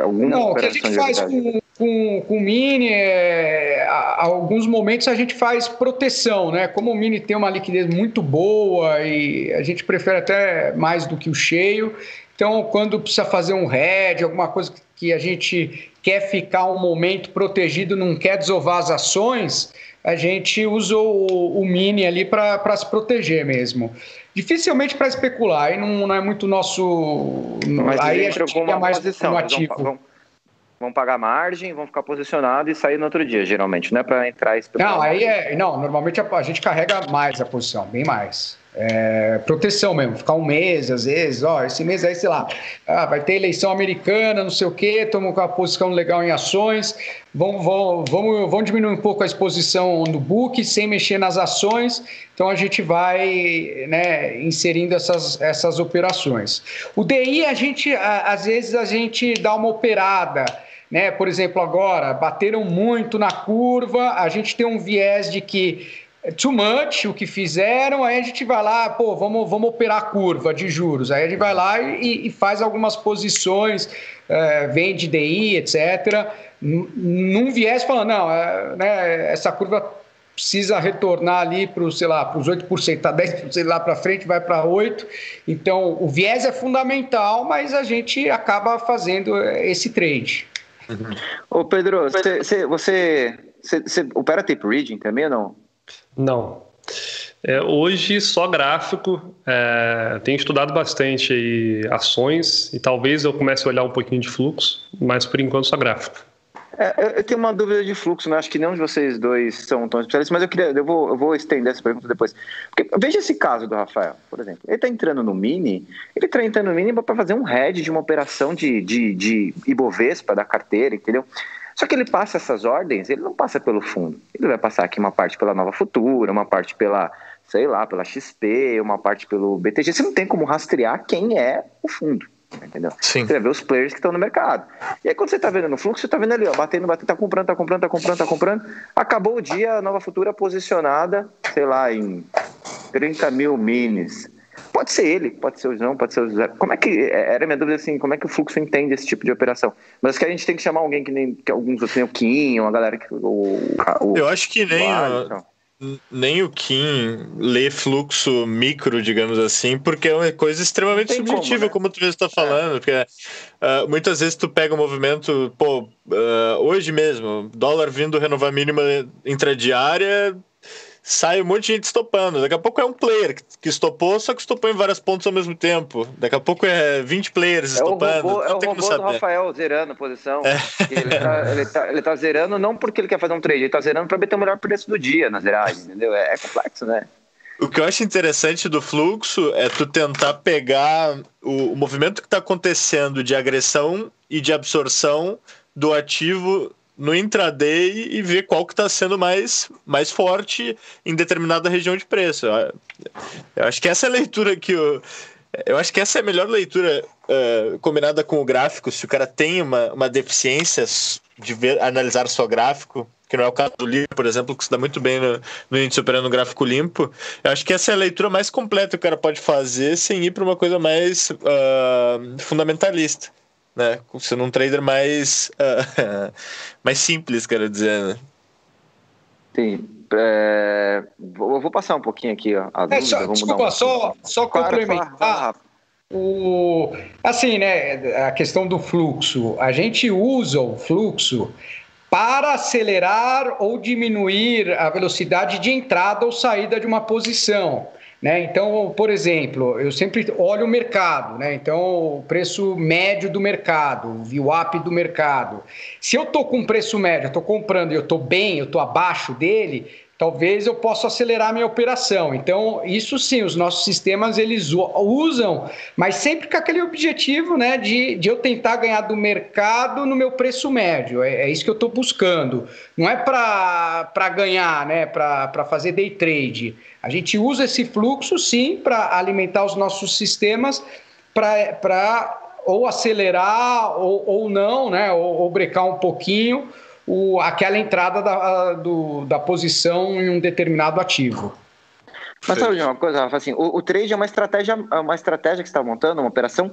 Alguma Não, o que a gente faz com, com, com o Mini, é, a, alguns momentos a gente faz proteção, né? Como o Mini tem uma liquidez muito boa e a gente prefere até mais do que o cheio, então quando precisa fazer um head, alguma coisa que a gente quer ficar um momento protegido, não quer desovar as ações, a gente usa o, o Mini ali para se proteger mesmo dificilmente para especular, aí não, não, é muito nosso. Mas aí a gente fica mais posição, no ativo. Vão, vão, pagar margem, vão ficar posicionados e sair no outro dia, geralmente, não é para entrar e especular. Não, aí é. Não, normalmente a, a gente carrega mais a posição, bem mais. É, proteção mesmo, ficar um mês, às vezes, ó, esse mês aí, sei lá, ah, vai ter eleição americana, não sei o quê, estamos com a posição legal em ações, vamos, vamos, vamos, vamos diminuir um pouco a exposição no book, sem mexer nas ações, então a gente vai né, inserindo essas, essas operações. O DI, a gente, às vezes, a gente dá uma operada, né? Por exemplo, agora, bateram muito na curva, a gente tem um viés de que too much o que fizeram, aí a gente vai lá, pô, vamos, vamos operar a curva de juros. Aí a gente vai lá e, e faz algumas posições, é, vende DI, etc. Num viés falando, não, é, né, essa curva precisa retornar ali para sei lá, para os 8%, tá 10% lá para frente, vai para 8%. Então, o viés é fundamental, mas a gente acaba fazendo esse trade. Uhum. Ô Pedro, você, você, você opera tape reading também ou não? Não. É, hoje só gráfico. É, tenho estudado bastante aí ações e talvez eu comece a olhar um pouquinho de fluxo, mas por enquanto só gráfico. É, eu tenho uma dúvida de fluxo, né? acho que nenhum de vocês dois são tão especialistas, mas eu queria, eu vou, eu vou estender essa pergunta depois. Porque, veja esse caso do Rafael, por exemplo. Ele está entrando no Mini, ele está entrando no Mini para fazer um head de uma operação de, de, de Ibovespa da carteira, entendeu? Só que ele passa essas ordens, ele não passa pelo fundo. Ele vai passar aqui uma parte pela Nova Futura, uma parte pela, sei lá, pela XP, uma parte pelo BTG. Você não tem como rastrear quem é o fundo. Entendeu? Sim. Você vai ver os players que estão no mercado. E aí, quando você está vendo no fluxo, você está vendo ali, ó, batendo, batendo, tá comprando, tá comprando, tá comprando, tá comprando. Acabou o dia, a Nova Futura posicionada, sei lá, em 30 mil minis. Pode ser ele, pode ser o João, pode ser o José. Como é que. É, era minha dúvida assim, como é que o fluxo entende esse tipo de operação? Mas que a gente tem que chamar alguém que nem que alguns outros, nem o Kim, uma galera que. O, o, Eu acho que nem. O, então. nem o Kim lê fluxo micro, digamos assim, porque é uma coisa extremamente subjetiva, como, né? como tu está falando. É. Porque uh, muitas vezes tu pega o um movimento, pô, uh, hoje mesmo, dólar vindo renovar mínima intradiária sai um monte de gente estopando. Daqui a pouco é um player que estopou, só que estopou em vários pontos ao mesmo tempo. Daqui a pouco é 20 players é estopando. O robô, é o robô do Rafael zerando a posição. É. Ele, tá, ele, tá, ele tá zerando não porque ele quer fazer um trade, ele tá zerando para meter o melhor preço do dia na zeragem, (laughs) entendeu? É, é complexo, né? O que eu acho interessante do fluxo é tu tentar pegar o, o movimento que está acontecendo de agressão e de absorção do ativo no intraday e ver qual que está sendo mais, mais forte em determinada região de preço. Eu acho que essa é a leitura que eu, eu acho que essa é a melhor leitura uh, combinada com o gráfico. Se o cara tem uma, uma deficiência de ver, analisar só gráfico, que não é o caso do livro, por exemplo, que se dá muito bem no, no índice operando gráfico limpo, eu acho que essa é a leitura mais completa que o cara pode fazer sem ir para uma coisa mais uh, fundamentalista né? Sendo um trader mais, uh, (laughs) mais simples, quero dizer, né? Sim. É, vou, vou passar um pouquinho aqui, ó. A é, só, desculpa, um... só, só complementar. O, assim, né, a questão do fluxo. A gente usa o fluxo para acelerar ou diminuir a velocidade de entrada ou saída de uma posição. Né? Então, por exemplo, eu sempre olho o mercado, né? então o preço médio do mercado, o VWAP do mercado. Se eu estou com preço médio, estou comprando e eu estou bem, eu estou abaixo dele, talvez eu possa acelerar minha operação. Então, isso sim, os nossos sistemas eles usam, mas sempre com aquele objetivo né, de, de eu tentar ganhar do mercado no meu preço médio. É, é isso que eu estou buscando. Não é para ganhar, né, para fazer day trade. A gente usa esse fluxo sim para alimentar os nossos sistemas para ou acelerar ou, ou não, né, ou, ou brecar um pouquinho o, aquela entrada da, do, da posição em um determinado ativo. Mas sabe uma coisa, Rafa? Assim, o, o trade é uma estratégia, é uma estratégia que você está montando, uma operação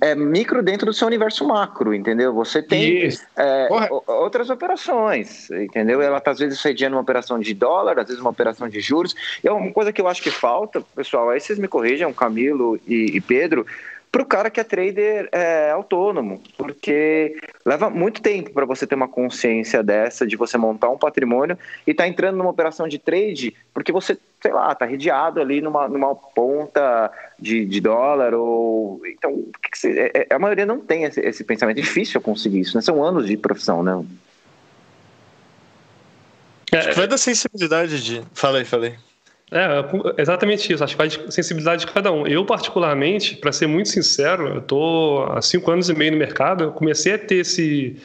é, micro dentro do seu universo macro, entendeu? Você tem é, outras operações, entendeu? Ela está às vezes sediando uma operação de dólar, às vezes uma operação de juros. E é uma coisa que eu acho que falta, pessoal, aí vocês me corrijam, Camilo e, e Pedro, para o cara que é trader é, autônomo, porque leva muito tempo para você ter uma consciência dessa, de você montar um patrimônio e tá entrando numa operação de trade, porque você, sei lá, tá redeado ali numa, numa ponta de, de dólar, ou. Então, você, é, é, a maioria não tem esse, esse pensamento. É difícil conseguir isso, né? São anos de profissão, né? É, vai da sensibilidade de. Falei, falei. É, exatamente isso. Acho que faz sensibilidade de cada um. Eu, particularmente, para ser muito sincero, eu estou há cinco anos e meio no mercado. Eu comecei a ter esse,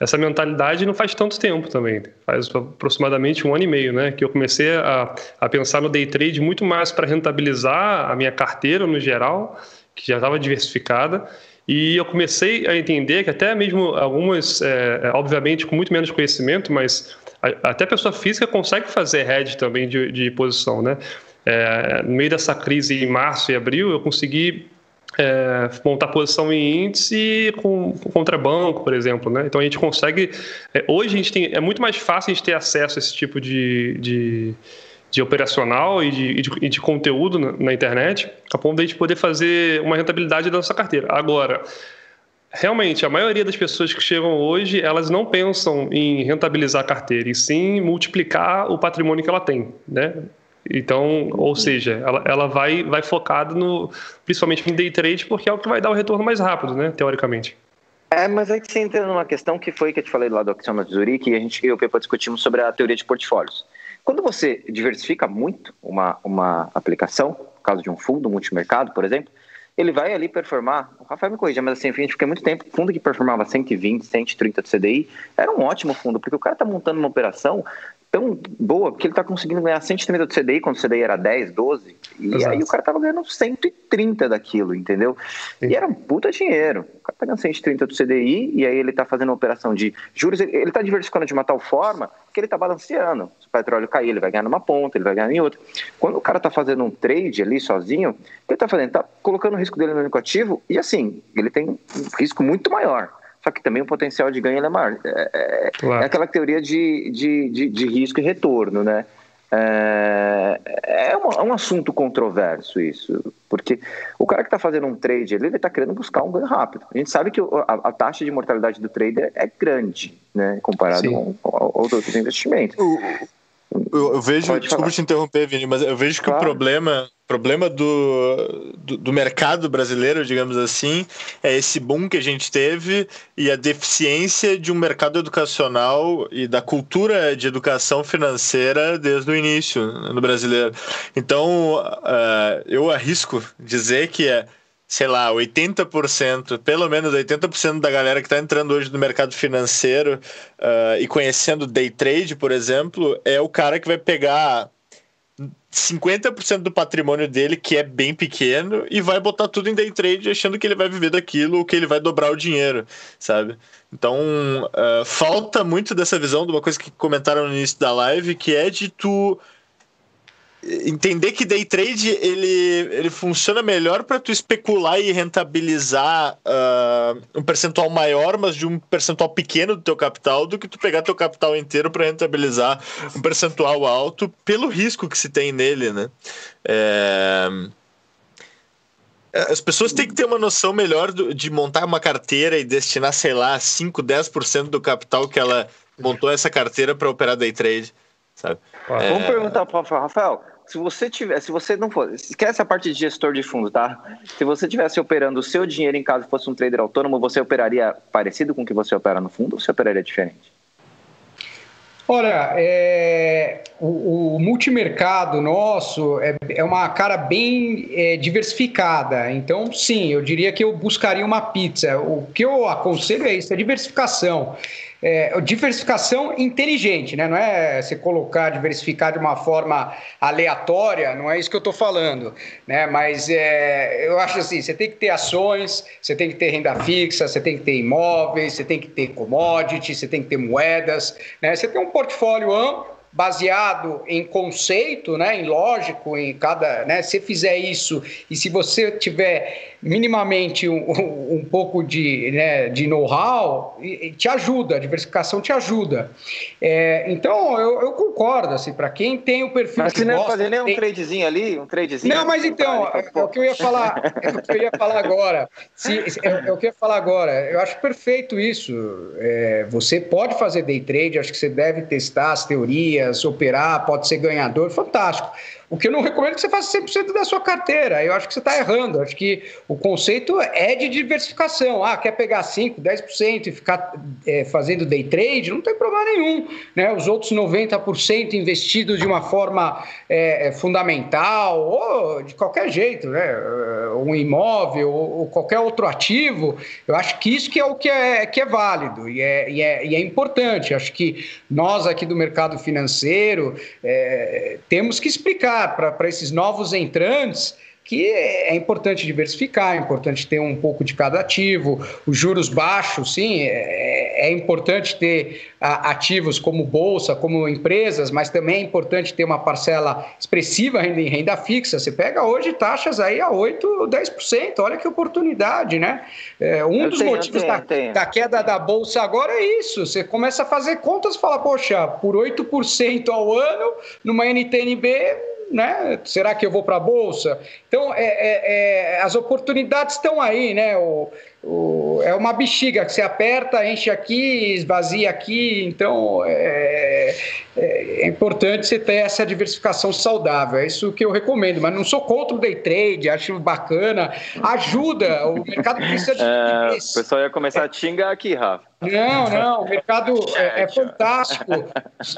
essa mentalidade não faz tanto tempo também. Faz aproximadamente um ano e meio, né? Que eu comecei a, a pensar no day trade muito mais para rentabilizar a minha carteira no geral, que já estava diversificada. E eu comecei a entender que até mesmo algumas, é, é obviamente, com muito menos conhecimento, mas até a pessoa física consegue fazer hedge também de, de posição, né? É, no meio dessa crise em março e abril, eu consegui é, montar posição em índice com, com contra banco, por exemplo, né? Então a gente consegue. É, hoje a gente tem, é muito mais fácil a gente ter acesso a esse tipo de, de, de operacional e de, de, de conteúdo na, na, internet, a ponto de a gente poder fazer uma rentabilidade da nossa carteira. Agora, realmente, a maioria das pessoas que chegam hoje, elas não pensam em rentabilizar a carteira, e sim multiplicar o patrimônio que ela tem, né? Então, ou seja, ela, ela vai, vai focada no, principalmente em day trade, porque é o que vai dar o retorno mais rápido, né, teoricamente. É, mas aí você entra numa questão que foi que eu te falei lá do Axioma de Zurique, e a gente e o Pepa discutimos sobre a teoria de portfólios. Quando você diversifica muito uma, uma aplicação, no caso de um fundo multimercado, por exemplo, ele vai ali performar. O Rafael me corrija, mas assim, a gente fica muito tempo. Fundo que performava 120, 130 de CDI era um ótimo fundo, porque o cara está montando uma operação tão boa, porque ele está conseguindo ganhar 130 do CDI, quando o CDI era 10, 12, e Exato. aí o cara estava ganhando 130 daquilo, entendeu? Sim. E era um puta dinheiro. O cara tá ganhando 130 do CDI, e aí ele está fazendo uma operação de juros, ele está diversificando de uma tal forma que ele está balanceando. Se o petróleo cair, ele vai ganhar numa ponta, ele vai ganhar em outra. Quando o cara está fazendo um trade ali sozinho, o que ele está fazendo? Está colocando o risco dele no único ativo, e assim, ele tem um risco muito maior só que também o potencial de ganho é maior. É, é, claro. é aquela teoria de, de, de, de, risco e retorno, né? É, é, um, é, um, assunto controverso isso, porque o cara que está fazendo um trade ele está querendo buscar um ganho rápido. A gente sabe que a, a taxa de mortalidade do trader é grande, né, comparado com, aos outros investimentos. Eu, eu vejo, Pode desculpa falar. te interromper, Vini, mas eu vejo que claro. o problema, problema do, do, do, mercado brasileiro, digamos assim, é esse boom que a gente teve e a deficiência de um mercado educacional e da cultura de educação financeira desde o início no brasileiro. Então, uh, eu arrisco dizer que é sei lá, 80%, pelo menos 80% da galera que está entrando hoje no mercado financeiro uh, e conhecendo day trade, por exemplo, é o cara que vai pegar 50% do patrimônio dele, que é bem pequeno, e vai botar tudo em day trade achando que ele vai viver daquilo ou que ele vai dobrar o dinheiro, sabe? Então, uh, falta muito dessa visão de uma coisa que comentaram no início da live, que é de tu entender que day trade ele, ele funciona melhor para tu especular e rentabilizar uh, um percentual maior, mas de um percentual pequeno do teu capital, do que tu pegar teu capital inteiro para rentabilizar um percentual alto pelo risco que se tem nele, né? É... As pessoas têm que ter uma noção melhor de montar uma carteira e destinar, sei lá, 5, 10% do capital que ela montou essa carteira para operar day trade, sabe? É... Vamos perguntar para o Rafael se você tiver, se você não for, esquece a parte de gestor de fundo, tá? Se você tivesse operando o seu dinheiro em casa e fosse um trader autônomo, você operaria parecido com o que você opera no fundo ou você operaria diferente? Olha, é, o, o, multimercado nosso é, é, uma cara bem é, diversificada. Então, sim, eu diria que eu buscaria uma pizza. O que eu aconselho é isso, é diversificação é, diversificação inteligente, né? Não é você colocar, diversificar de uma forma aleatória, não é isso que eu estou falando, né? Mas é, eu acho assim, você tem que ter ações, você tem que ter renda fixa, você tem que ter imóveis, você tem que ter commodities, você tem que ter moedas, né? Você tem um portfólio amplo baseado em conceito, né, em lógico, em cada, né, se fizer isso e se você tiver minimamente um, um pouco de, né, de know-how, te ajuda, a diversificação te ajuda. É, então, eu, eu, concordo, assim, para quem tem o perfil Mas você não ia fazer nem um tem... tradezinho ali, um tradezinho? Não, mas então, é, é, o que eu ia falar, (laughs) é o que eu ia falar agora, se, é, é, o que eu ia falar agora, eu acho perfeito isso, é, você pode fazer day trade, acho que você deve testar as teorias, operar, pode ser ganhador, fantástico. O que eu não recomendo é que você faça 100% da sua carteira. Eu acho que você está errando. Eu acho que o conceito é de diversificação. Ah, quer pegar 5%, 10% e ficar é, fazendo day trade? Não tem problema nenhum. Né? Os outros 90% investidos de uma forma é, é, fundamental ou de qualquer jeito, né? um imóvel ou, qualquer outro ativo. Eu acho que isso que é o que é, que é válido e é, e é, e é importante. Eu acho que nós aqui do mercado financeiro é, temos que explicar para esses novos entrantes que é importante diversificar, é importante ter um pouco de cada ativo, os juros baixos, sim, é, é importante ter ativos como bolsa, como empresas, mas também é importante ter uma parcela expressiva em renda fixa. Você pega hoje taxas aí a 8, 10%, olha que oportunidade, né? É, um eu dos tenho, motivos tenho, da, tenho. da, queda da bolsa agora é isso, você começa a fazer contas e fala, poxa, por 8% ao ano, numa NTNB né? Será que eu vou para a bolsa? Então, é, é, é, as oportunidades estão aí, né? O, o, é uma bexiga que você aperta, enche aqui, esvazia aqui. Então, é, é, é, importante você ter essa diversificação saudável. É isso que eu recomendo. Mas não sou contra o day trade, acho bacana. Ajuda, o mercado precisa de. (laughs) É, o pessoal ia começar a te xingar aqui, Rafa. Não, não, o mercado (laughs) é, é fantástico.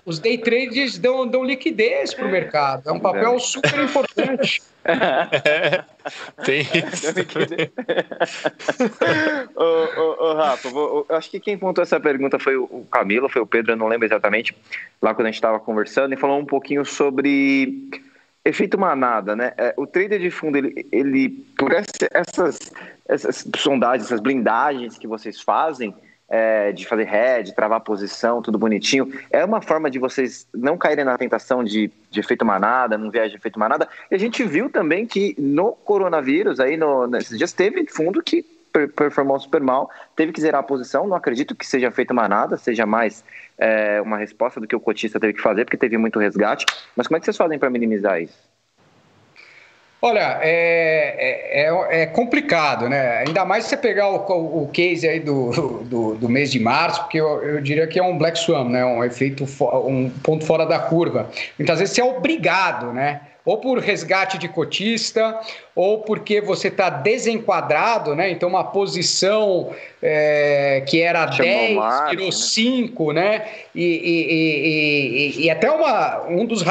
Os day trades dão, dão liquidez para o mercado. É um papel super importante. (laughs) Tem isso. (laughs) ô, ô, ô, Rafa, vou, eu acho que quem pontuou essa pergunta foi o Camilo, foi o Pedro, eu não lembro exatamente, lá quando a gente estava conversando, e falou um pouquinho sobre efeito manada, né? É, o trader de fundo, ele, ele por essas, essas sondagens, essas blindagens que vocês fazem, é, de fazer head, travar posição, tudo bonitinho. É uma forma de vocês não caírem na tentação de, de efeito manada, não viagem de efeito manada. E a gente viu também que no coronavírus, aí no, nesses dias, teve fundo que performou super mal, teve que zerar a posição. Não acredito que seja feito manada, seja mais é, uma resposta do que o cotista teve que fazer, porque teve muito resgate. Mas como é que vocês fazem para minimizar isso? Olha, é, é, é, complicado, né? Ainda mais se você pegar o, o case aí do, do, do, mês de março, porque eu, eu, diria que é um black swan, né? Um efeito, um ponto fora da curva. Muitas vezes você é obrigado, né? Ou por resgate de cotista, ou porque você está desenquadrado, né? Então, uma posição é, que era Chamou 10 marca, virou 5, né? né? E, e, e, e, até uma, um dos.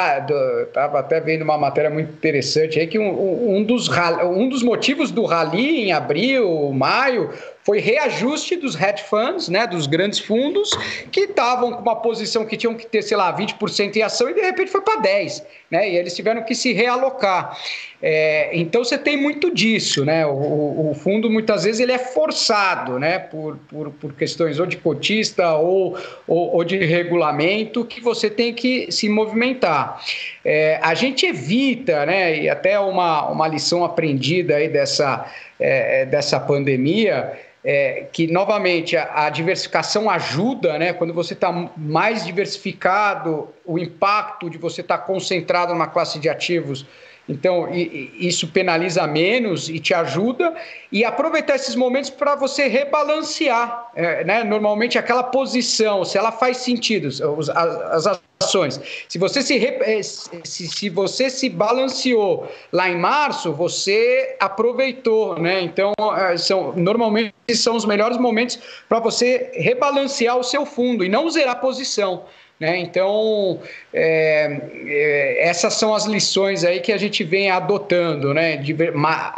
Estava até vendo uma matéria muito interessante aí, que um, um, dos, um dos motivos do rally em abril, maio, foi reajuste dos hedge funds, né, dos grandes fundos, que estavam com uma posição que tinham que ter, sei lá, 20% em ação e de repente foi para 10%, né, e eles tiveram que se realocar. É, então você tem muito disso, né, o, o, fundo muitas vezes ele é forçado, né, por, por, por questões ou de cotista ou, ou, ou, de regulamento que você tem que se movimentar. É, a gente evita, né, e até uma, uma lição aprendida aí dessa, é, dessa pandemia, é, que novamente a, a, diversificação ajuda, né? Quando você está mais diversificado, o impacto de você estar tá concentrado numa classe de ativos então, isso penaliza menos e te ajuda. E aproveitar esses momentos para você rebalancear. É, né? Normalmente, aquela posição, se ela faz sentido, as, ações. Se você se, é, se, se, você se balanceou lá em março, você aproveitou. Né? Então, é, são, normalmente são os melhores momentos para você rebalancear o seu fundo e não zerar a posição. Né? Então, é, é, essas são as lições aí que a gente vem adotando, né?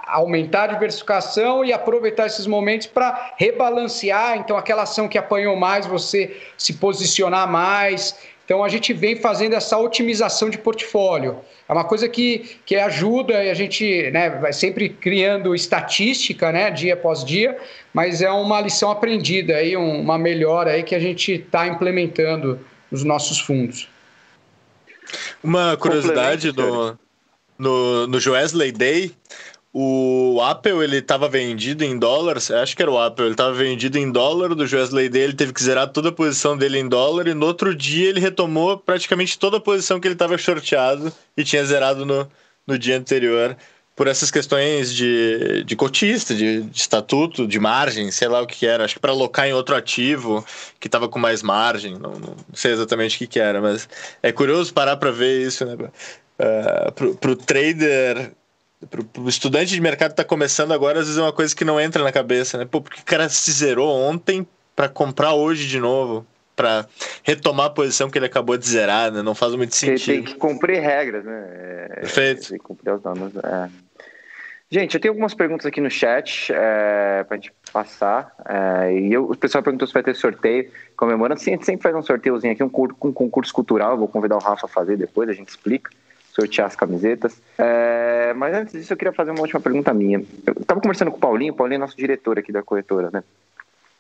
aumentar a diversificação e aproveitar esses momentos para rebalancear. Então, aquela ação que apanhou mais, você se posicionar mais. Então, a gente vem fazendo essa otimização de portfólio. É uma coisa que, que ajuda e a gente né, vai sempre criando estatística né, dia após dia, mas é uma lição aprendida, aí, uma melhora aí que a gente está implementando os nossos fundos. Uma curiosidade no, no, no Wesley Day, o Apple ele estava vendido em dólares, acho que era o Apple, ele estava vendido em dólar, do Wesley Day ele teve que zerar toda a posição dele em dólar e no outro dia ele retomou praticamente toda a posição que ele estava shorteado e tinha zerado no, no dia anterior por essas questões de, de cotista, de, de, estatuto, de margem, sei lá o que era. Acho que para alocar em outro ativo que estava com mais margem, não, não, sei exatamente o que, que era, mas é curioso parar para ver isso, né? Uh, pro, o trader, pro, pro estudante de mercado que está começando agora, às vezes é uma coisa que não entra na cabeça, né? Pô, porque o cara se zerou ontem para comprar hoje de novo? para retomar a posição que ele acabou de zerar, né? Não faz muito sentido. Tem que cumprir regras, né? É, Perfeito. Tem que cumprir os danos. É. Gente, eu tenho algumas perguntas aqui no chat é, para a gente passar. É, e eu, o pessoal perguntou se vai ter sorteio comemorando. Sim, a gente sempre faz um sorteiozinho aqui, um, um concurso cultural. Vou convidar o Rafa a fazer depois, a gente explica, sortear as camisetas. É, mas antes disso, eu queria fazer uma última pergunta minha. Eu estava conversando com o Paulinho, o Paulinho é nosso diretor aqui da corretora, né?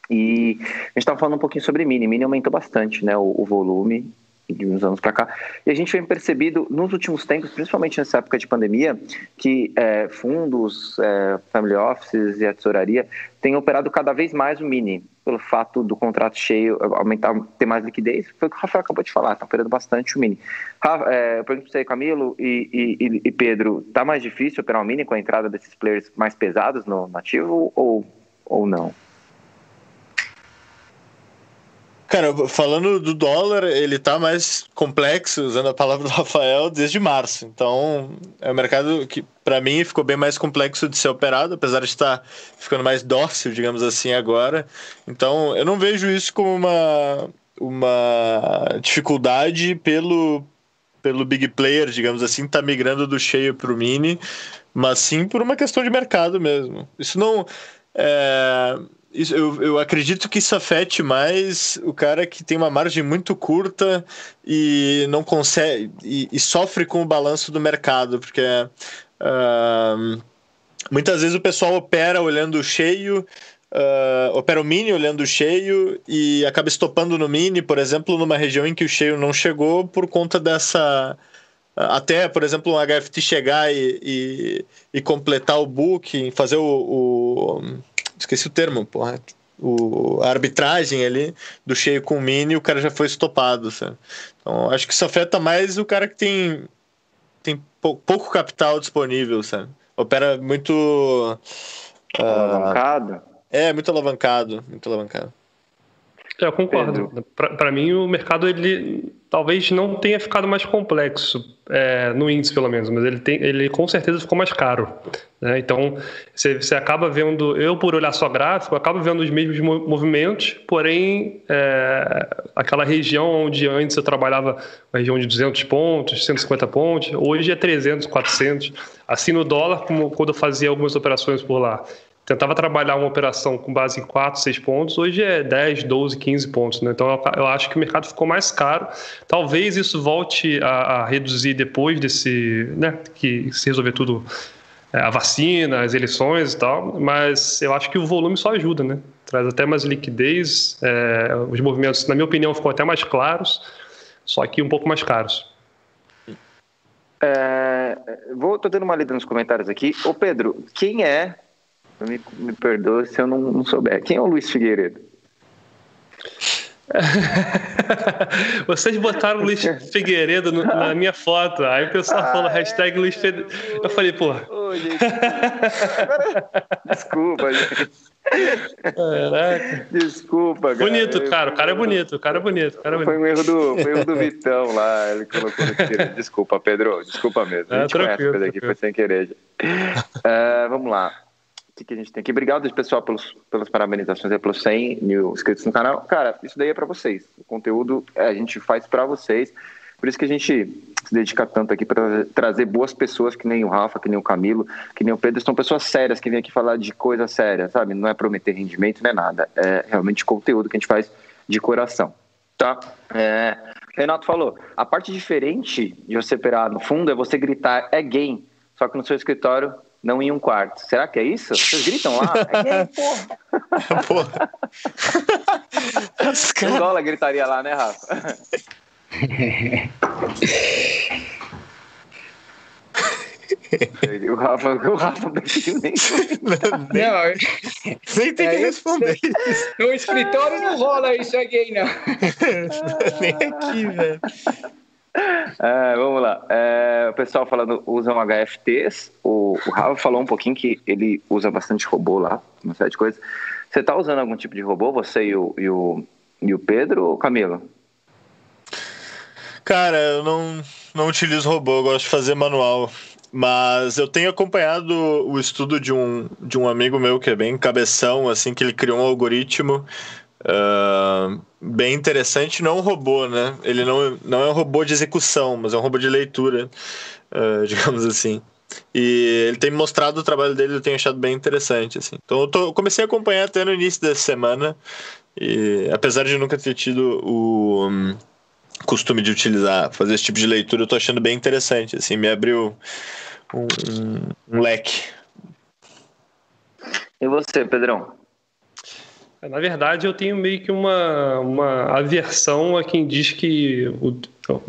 E a gente estava falando um pouquinho sobre Mini. Mini aumentou bastante né, o, o volume de uns anos para cá. E a gente vem percebido nos últimos tempos, principalmente nessa época de pandemia, que é, fundos, é, family offices e a tesouraria têm operado cada vez mais o mini, pelo fato do contrato cheio aumentar, ter mais liquidez. Foi o que o Rafael acabou de falar, está operando bastante o mini. Rafa, é, eu pergunto para você, Camilo e, e, e Pedro, está mais difícil operar o mini com a entrada desses players mais pesados no nativo ou, ou não? Cara, falando do dólar, ele tá mais complexo, usando a palavra do (laughs) Rafael, desde março. Então, é um mercado que, para mim, ficou bem mais complexo de ser operado, apesar de estar ficando mais dócil, digamos assim, agora. Então, eu não vejo isso como uma, uma dificuldade pelo, pelo big player, digamos assim, tá migrando do cheio para o mini, mas sim por uma questão de mercado mesmo. Isso não. É, isso, eu, eu acredito que isso afete mais o cara que tem uma margem muito curta e não consegue e, e sofre com o balanço do mercado, porque uh, muitas vezes o pessoal opera olhando cheio. Uh, opera o mini olhando o cheio e acaba estopando no mini, por exemplo, numa região em que o cheio não chegou por conta dessa. Até, por exemplo, um HFT chegar e, e, e completar o book, fazer o, o esqueci o termo, porra. O, a arbitragem ali do cheio com o mini, o cara já foi estopado, sabe? Então, acho que isso afeta mais o cara que tem tem pouco capital disponível, sabe? Opera muito. Uh, alavancado? É, muito alavancado, muito alavancado. Eu concordo. Para mim, o mercado ele talvez não tenha ficado mais complexo é, no índice, pelo menos, mas ele, tem, ele com certeza ficou mais caro. Né? Então, você, você acaba vendo, eu por olhar só gráfico, acabo vendo os mesmos movimentos, porém, é, aquela região onde antes eu trabalhava, uma região de 200 pontos, 150 pontos, hoje é 300, 400. Assim no dólar, como quando eu fazia algumas operações por lá tentava trabalhar uma operação com base em 4, 6 pontos, hoje é 10, 12, 15 pontos. Né? Então eu acho que o mercado ficou mais caro. Talvez isso volte a, a reduzir depois desse, né, que se resolver tudo, é, a vacina, as eleições e tal, mas eu acho que o volume só ajuda, né? Traz até mais liquidez, é, os movimentos, na minha opinião, ficam até mais claros, só que um pouco mais caros. É, vou, tô dando uma lida nos comentários aqui. Ô Pedro, quem é me, me perdoe se eu não, não souber. Quem é o Luiz Figueiredo? (laughs) Vocês botaram o Luiz Figueiredo no, na minha foto. Aí o pessoal ah, falou hashtag Luiz Figueiredo. Eu falei, pô. Gente. (laughs) Desculpa, gente. Caraca. Desculpa, cara. Bonito, cara. O cara é bonito. O cara é bonito. Cara é bonito. Foi um erro do, foi um erro do (laughs) Vitão lá. Ele colocou no tiro. Desculpa, Pedro. Desculpa mesmo. A gente é, conhece coisa aqui, foi sem querer. Uh, vamos lá que, que a gente tem aqui. Obrigado, pessoal, pelos, pelas parabenizações e pelos 100 mil inscritos no canal. Cara, isso daí é para vocês. O conteúdo é, a gente faz para vocês. Por isso que a gente se dedica tanto aqui para trazer boas pessoas, que nem o Rafa, que nem o Camilo, que nem o Pedro. São pessoas sérias que vêm aqui falar de coisa séria, sabe? Não é prometer rendimento, não é nada. É realmente conteúdo que a gente faz de coração. Tá? É, Renato falou, a parte diferente de você operar no fundo é você gritar é game, só que no seu escritório não em um quarto. Será que é isso? Vocês gritam lá? É, (laughs) porra. porra. Angola gritaria lá, né, Rafa? (laughs) o Rafa, o Rafa nem. Não, eu... nem tem é que responder. No escritório não rola isso aqui, não. (laughs) nem aqui, velho. É, vamos lá. É, o pessoal falando usam HFTs. O, o Rafa falou um pouquinho que ele usa bastante robô lá, uma série de coisas. Você está usando algum tipo de robô, você e o, e o, e o Pedro ou Camilo? Cara, eu não, não utilizo robô, eu gosto de fazer manual. Mas eu tenho acompanhado o estudo de um, de um amigo meu que é bem cabeção, assim, que ele criou um algoritmo Uh, bem interessante, não é um robô, né? Ele não, não é um robô de execução, mas é um robô de leitura, uh, (laughs) digamos assim. E ele tem mostrado o trabalho dele, eu tenho achado bem interessante, assim. Então eu, tô, eu comecei a acompanhar até no início dessa semana, e apesar de nunca ter tido o um, costume de utilizar, fazer esse tipo de leitura, eu tô achando bem interessante, assim, me abriu um, um, um leque. E você, Pedrão? É, na verdade, eu tenho meio que uma, uma aversão a quem diz que o,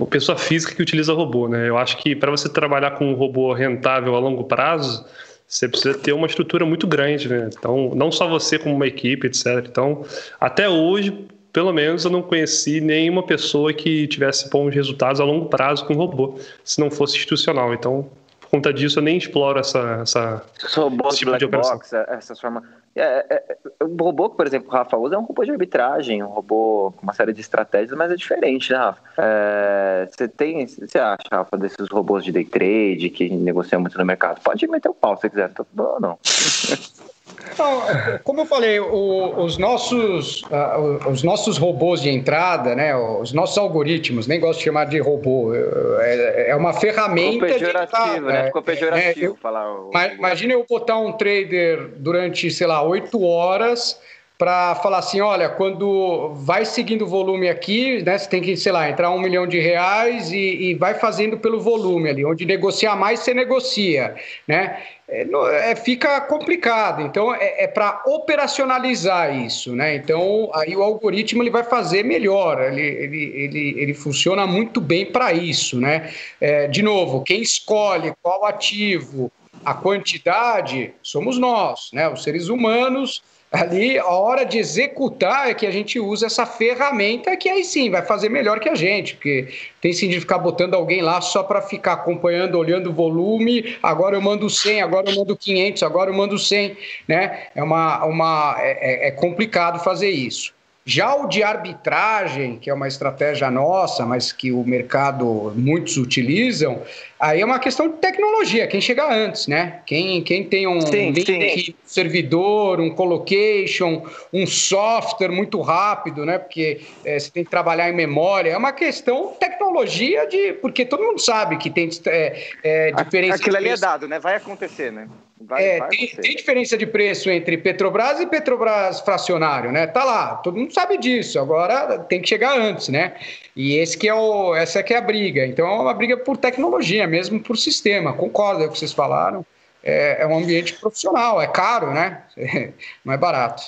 a pessoa física que utiliza robô, né? Eu acho que para você trabalhar com um robô rentável a longo prazo, você precisa ter uma estrutura muito grande, né? Então, não só você como uma equipe, etc. Então, até hoje, pelo menos, eu não conheci nenhuma pessoa que tivesse bons resultados a longo prazo com robô, se não fosse institucional. Então, por conta disso, eu nem exploro essa, essa esse tipo de operação. Box, essa forma é, é, é, o robô que, por exemplo, o Rafa usa é um robô de arbitragem, um robô com uma série de estratégias, mas é diferente, né, Rafa? É, você tem, você acha, Rafa, desses robôs de day trade que negociam muito no mercado? Pode meter o pau se quiser, não, não. (laughs) Então, como eu falei, o, os, nossos, uh, os nossos robôs de entrada, né, os nossos algoritmos, nem gosto de chamar de robô, é, é uma ferramenta. Ficou pejorativo, de, né? Ficou pejorativo é, eu, falar. O, imagina eu botar um trader durante, sei lá, oito horas para falar assim, olha, quando vai seguindo o volume aqui, né, você tem que, sei lá, entrar um milhão de reais e, e vai fazendo pelo volume ali, onde negociar mais, você negocia, né? É, é, fica complicado. Então, é, é para operacionalizar isso, né? Então, aí o algoritmo ele vai fazer melhor, ele, ele, ele, ele funciona muito bem para isso, né? É, de novo, quem escolhe qual ativo, a quantidade, somos nós, né? Os seres humanos Ali, a hora de executar é que a gente usa essa ferramenta que aí sim vai fazer melhor que a gente, porque tem sentido ficar botando alguém lá só para ficar acompanhando, olhando o volume. Agora eu mando 100, agora eu mando 500, agora eu mando 100, né? É uma, uma é, é, é complicado fazer isso. Já o de arbitragem, que é uma estratégia nossa, mas que o mercado muitos utilizam, aí é uma questão de tecnologia, quem chega antes, né? Quem, quem tem um sim, link, sim. servidor, um colocation, um software muito rápido, né? Porque é, você tem que trabalhar em memória. É uma questão tecnologia de. Porque todo mundo sabe que tem é, é, diferença. Aquilo ali é dado, né? Vai acontecer, né? Vai, é, vai tem, tem, diferença de preço entre Petrobras e Petrobras fracionário, né? Tá lá, todo mundo sabe disso. Agora tem que chegar antes, né? E esse que é o, essa que é a briga. Então é uma briga por tecnologia, mesmo por sistema. Concordo com o que vocês falaram. É, é um ambiente profissional, é caro, né? (laughs) Não é barato.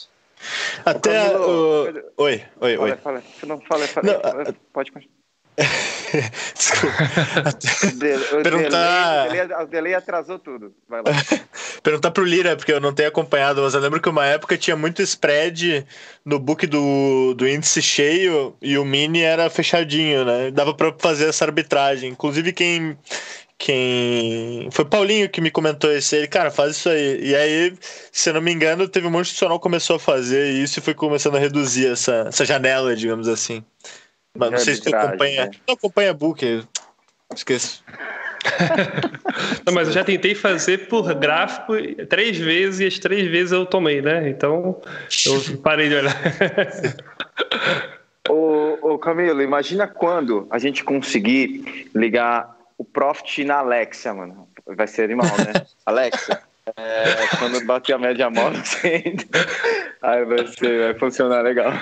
Até o... Oi, oi, oi. Fala, fala. Não, fala, fala. Não, pode continuar. (laughs) Desculpa. (laughs) Perguntar. O delay atrasou tudo. Vai lá. (laughs) Perguntar pro Lira, porque eu não tenho acompanhado, mas eu lembro que uma época tinha muito spread no book do, do índice cheio e o mini era fechadinho, né? Dava pra fazer essa arbitragem. Inclusive, quem. Quem. Foi Paulinho que me comentou isso aí, cara, faz isso aí. E aí, se eu não me engano, teve um monte de institucional que começou a fazer isso e foi começando a reduzir essa, essa janela, digamos assim. Mas não sei se tu acompanha. Né? Não acompanha book, esqueço. (laughs) não, mas eu já tentei fazer por gráfico três vezes e as três vezes eu tomei, né? Então eu parei de olhar. (laughs) ô, ô Camilo, imagina quando a gente conseguir ligar o Profit na Alexa, mano. Vai ser animal, né? (laughs) Alexa, é, quando bater a média móvel, (laughs) Aí vai, ser, vai funcionar legal.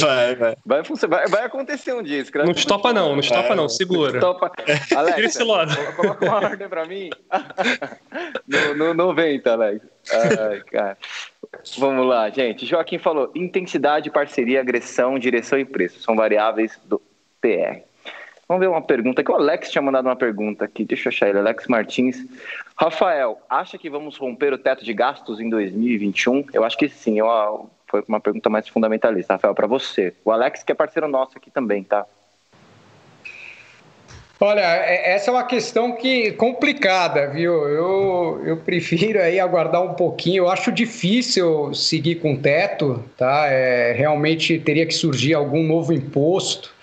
Vai, vai. Vai, vai, vai acontecer um dia. Não estopa não, não estopa não, segura. Estopa. (laughs) Alex, coloca uma ordem pra mim. no, no 90, Alex. Ai, cara. Vamos lá, gente. Joaquim falou: intensidade, parceria, agressão, direção e preço são variáveis do PR. Vamos ver uma pergunta que o Alex tinha mandado uma pergunta aqui. Deixa eu achar ele. Alex Martins. Rafael, acha que vamos romper o teto de gastos em 2021? Eu acho que sim. Eu, foi uma pergunta mais fundamentalista, Rafael, para você. O Alex, que é parceiro nosso aqui também, tá? Olha, é, essa é uma questão que complicada, viu? Eu, eu prefiro aí aguardar um pouquinho. Eu acho difícil seguir com teto, tá? É, realmente teria que surgir algum novo imposto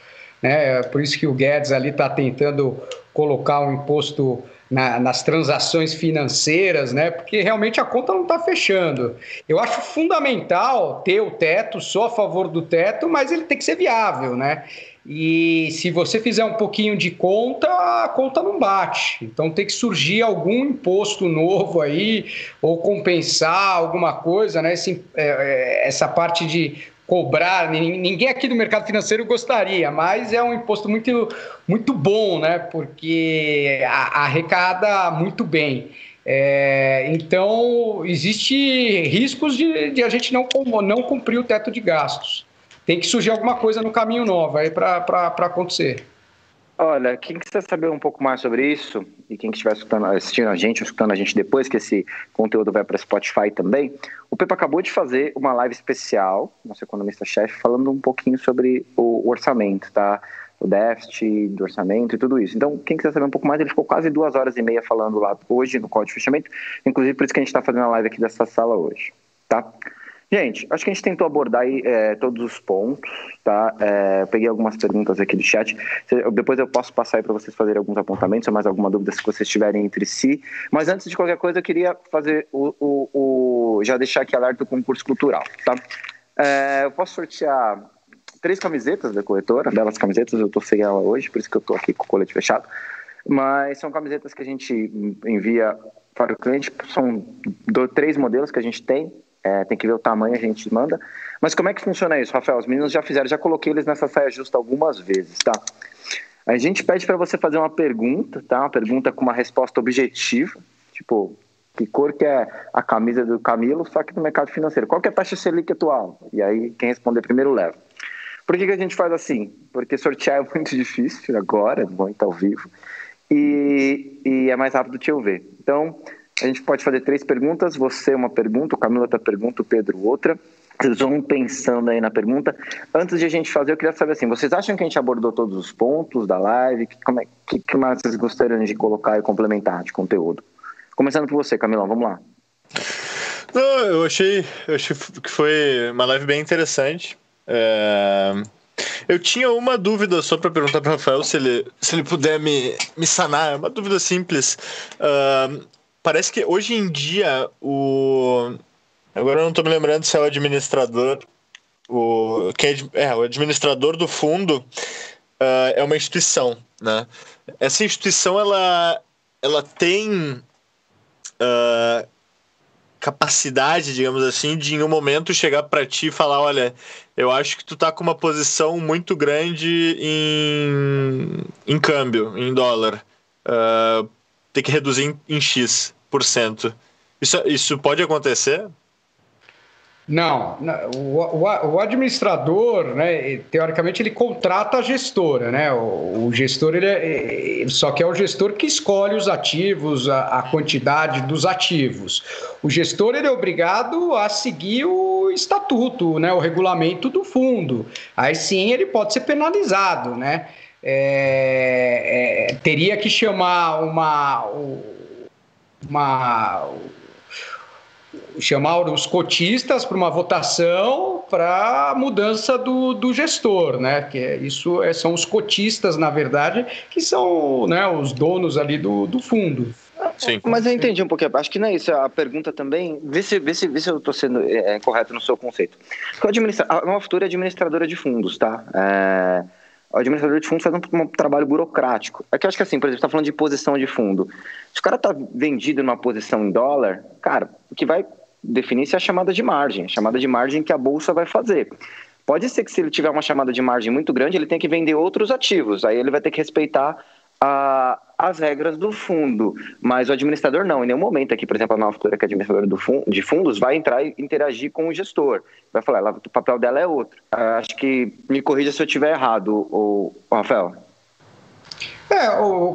né? É por isso que o Guedes ali está tentando colocar um imposto na, nas transações financeiras, né? Porque realmente a conta não está fechando. Eu acho fundamental ter o teto, sou a favor do teto, mas ele tem que ser viável, né? E se você fizer um pouquinho de conta, a conta não bate. Então tem que surgir algum imposto novo aí, ou compensar alguma coisa, né? Esse, é, é essa parte de cobrar, ninguém aqui do mercado financeiro gostaria, mas é um imposto muito, muito bom, né? Porque arrecada muito bem. É, então, existe riscos de, de, a gente não, não cumprir o teto de gastos. Tem que surgir alguma coisa no caminho novo aí para acontecer. Olha, quem quiser saber um pouco mais sobre isso, e quem estiver assistindo a gente, ou escutando a gente depois, que esse conteúdo vai para Spotify também, o Pepe acabou de fazer uma live especial, nosso economista-chefe, falando um pouquinho sobre o orçamento, tá? O déficit do orçamento e tudo isso. Então, quem quiser saber um pouco mais, ele ficou quase duas horas e meia falando lá hoje no código de fechamento, inclusive por isso que a gente está fazendo a live aqui dessa sala hoje, tá? Gente, acho que a gente tentou abordar aí, é, todos os pontos, tá? É, peguei algumas perguntas aqui do chat. Depois eu posso passar aí para vocês fazerem alguns apontamentos ou mais alguma dúvida se vocês tiverem entre si. Mas antes de qualquer coisa, eu queria fazer o, o, o já deixar aqui alerta do concurso cultural, tá? É, eu posso sortear três camisetas da corretora, belas camisetas, eu tô sem ela hoje, por isso que eu tô aqui com o colete fechado. Mas são camisetas que a gente envia para o cliente, são três modelos que a gente tem, é, tem que ver o tamanho, a gente manda. Mas como é que funciona isso, Rafael? Os meninos já fizeram, já coloquei eles nessa saia justa algumas vezes, tá? A gente pede para você fazer uma pergunta, tá? Uma pergunta com uma resposta objetiva, tipo, que cor que é a camisa do Camilo, só que no mercado financeiro. Qual que é a taxa Selic atual? E aí, quem responder primeiro leva. Por que, que a gente faz assim? Porque sortear (laughs) é muito difícil agora, bom, tá ao vivo, e, e é mais rápido de eu ver. Então, A gente pode fazer três perguntas, você uma pergunta, o Camilo outra pergunta, o Pedro outra. Vocês vão pensando aí na pergunta. Antes de a gente fazer, eu queria saber assim, vocês acham que a gente abordou todos os pontos da live? Como é, que, que mais vocês gostariam de colocar e complementar de conteúdo? Começando por você, Camilão, vamos lá. Não, eu achei, eu achei que foi uma live bem interessante. É... Eu tinha uma dúvida só para perguntar para o Rafael se ele, se ele puder me, me sanar. É uma dúvida simples. Uh, parece que hoje em dia o. Agora eu não estou me lembrando se é o administrador. O, quem é, é o administrador do fundo uh, é uma instituição. Né? Essa instituição ela, ela tem. Uh, capacidade, digamos assim, de em um momento chegar para ti e falar, olha, eu acho que tu tá com uma posição muito grande em, em câmbio, em dólar. Uh, tem que reduzir em, em X por cento. Isso, isso pode acontecer? Não, o, o, administrador, né, teoricamente, ele contrata a gestora, né? O, o gestor, ele é, só que é o gestor que escolhe os ativos, a, a, quantidade dos ativos. O gestor ele é obrigado a seguir o estatuto, né, o regulamento do fundo. Aí sim ele pode ser penalizado, né? É, é, teria que chamar uma, uma chamar os cotistas para uma votação para a mudança do, do gestor, né? Que é, isso é, são os cotistas, na verdade, que são né, os donos ali do, do fundo. Sim. Mas eu entendi um pouquinho. Acho que não é isso. A pergunta também. Vê se, vê se, vê se eu estou sendo é, correto no seu conceito. Porque administra... a Nova Futura é administradora de fundos, tá? É... O administrador de fundos faz um, um, trabalho burocrático. É que eu acho que assim, por exemplo, está falando de posição de fundo. Se o cara está vendido numa posição em dólar, cara, o que vai definir se é a chamada de margem, a chamada de margem que a bolsa vai fazer. Pode ser que se ele tiver uma chamada de margem muito grande, ele tenha que vender outros ativos, aí ele vai ter que respeitar a, as regras do fundo, mas o administrador não, em nenhum momento aqui, por exemplo, a nova futura que é administradora do fundo, de fundos vai entrar e interagir com o gestor, vai falar, ela, o papel dela é outro. Acho que me corrija se eu estiver errado, o, o Rafael. É,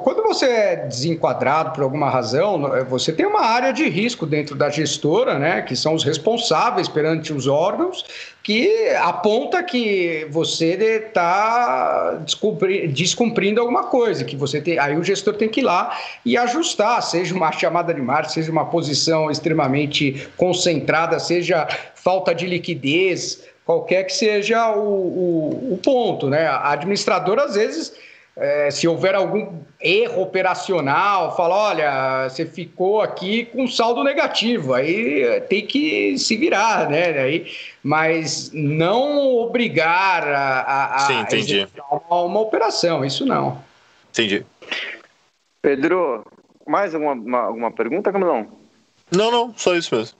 quando você é desenquadrado por alguma razão, é, você tem uma área de risco dentro da gestora, né, que são os responsáveis perante os órgãos, que aponta que você está descumprindo alguma coisa, que você tem, aí o gestor tem que ir lá e ajustar, seja uma chamada de margem, seja uma posição extremamente concentrada, seja falta de liquidez, qualquer que seja o, o, o ponto, né? A administradora às vezes é, se houver algum erro operacional, fala, olha, você ficou aqui com saldo negativo, aí tem que se virar, né? Aí, mas não obrigar a, a, Sim, entendi. Uma, uma, operação, isso não. Entendi. Pedro, mais alguma, uma, alguma pergunta, Camilão? Não, não, só isso mesmo.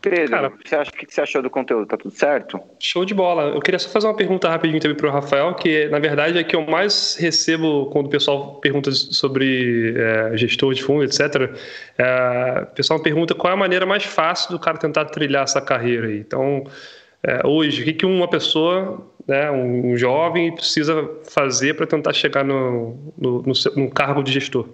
Pedro, Cara, você acha, o que você achou do conteúdo? Tá tudo certo? Show de bola. Eu queria só fazer uma pergunta rapidinho também para o Rafael, que na verdade é que eu mais recebo quando o pessoal pergunta sobre é, gestor de fundo, etc. É, o pessoal pergunta qual é a maneira mais fácil do cara tentar trilhar essa carreira aí. Então, é, hoje, o que, que uma pessoa, né, um jovem, precisa fazer para tentar chegar no, no, no, no cargo de gestor?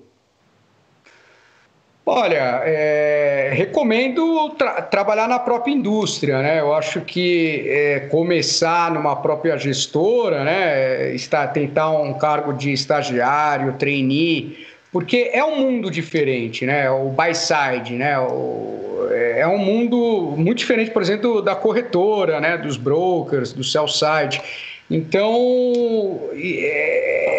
Olha, é, recomendo tra trabalhar na própria indústria, né? Eu acho que é, começar numa própria gestora, né? Está, tentar um cargo de estagiário, trainee, porque é um mundo diferente, né? O buy side, né? O, é, é um mundo muito diferente, por exemplo, da corretora, né? Dos brokers, do sell side. Então, é,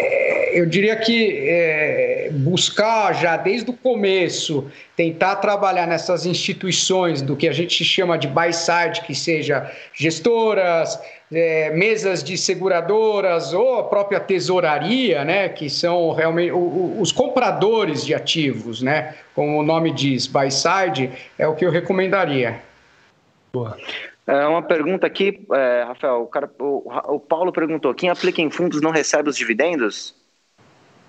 eu diria que é, buscar já desde o começo, tentar trabalhar nessas instituições do que a gente chama de buy side, que seja gestoras, é, mesas de seguradoras ou a própria tesouraria, né, que são realmente os compradores de ativos, né, como o nome diz, buy side, é o que eu recomendaria. Boa. É uma pergunta aqui, é, Rafael. O, cara, o, o, Paulo perguntou: quem aplica em fundos não recebe os dividendos?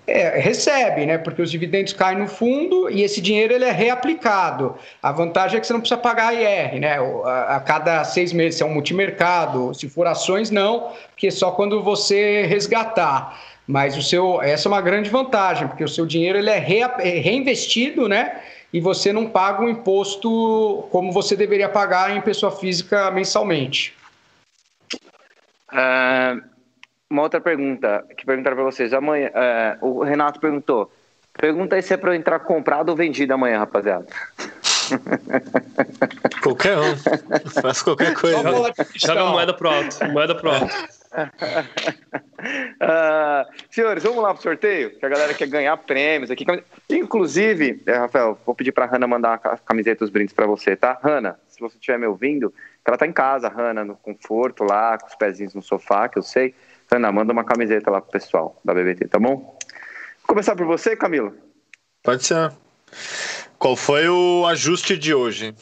É, recebe, né? Porque os dividendos caem no fundo e esse dinheiro ele é reaplicado. A vantagem é que você não precisa pagar IR, né? A, a cada seis meses, se é um multimercado, se for ações, não, porque é só quando você resgatar. Mas o seu, essa é uma grande vantagem, porque o seu dinheiro ele é, re, é reinvestido, né? e você não paga o um imposto como você deveria pagar em pessoa física mensalmente. Uh, uma outra pergunta que perguntaram para vocês. Amanhã, uh, o Renato perguntou. Pergunta aí se é para entrar comprado ou vendido amanhã, rapaziada. (laughs) Qualquer um. Faz qualquer coisa. Joga moeda pro alto. Moeda pro alto. uh, (laughs) senhores, vamos lá pro sorteio? Que a galera quer ganhar prêmios aqui. Inclusive, é, Rafael, vou pedir pra Hanna mandar a camiseta e os brindes para você, tá? Hanna, se você estiver me ouvindo, ela tá em casa, Hanna, no conforto lá, com os pezinhos no sofá, que eu sei. Hanna, manda uma camiseta lá pro pessoal da BBT, tá bom? Vou começar por você, Camilo? Pode ser. Qual foi o ajuste de hoje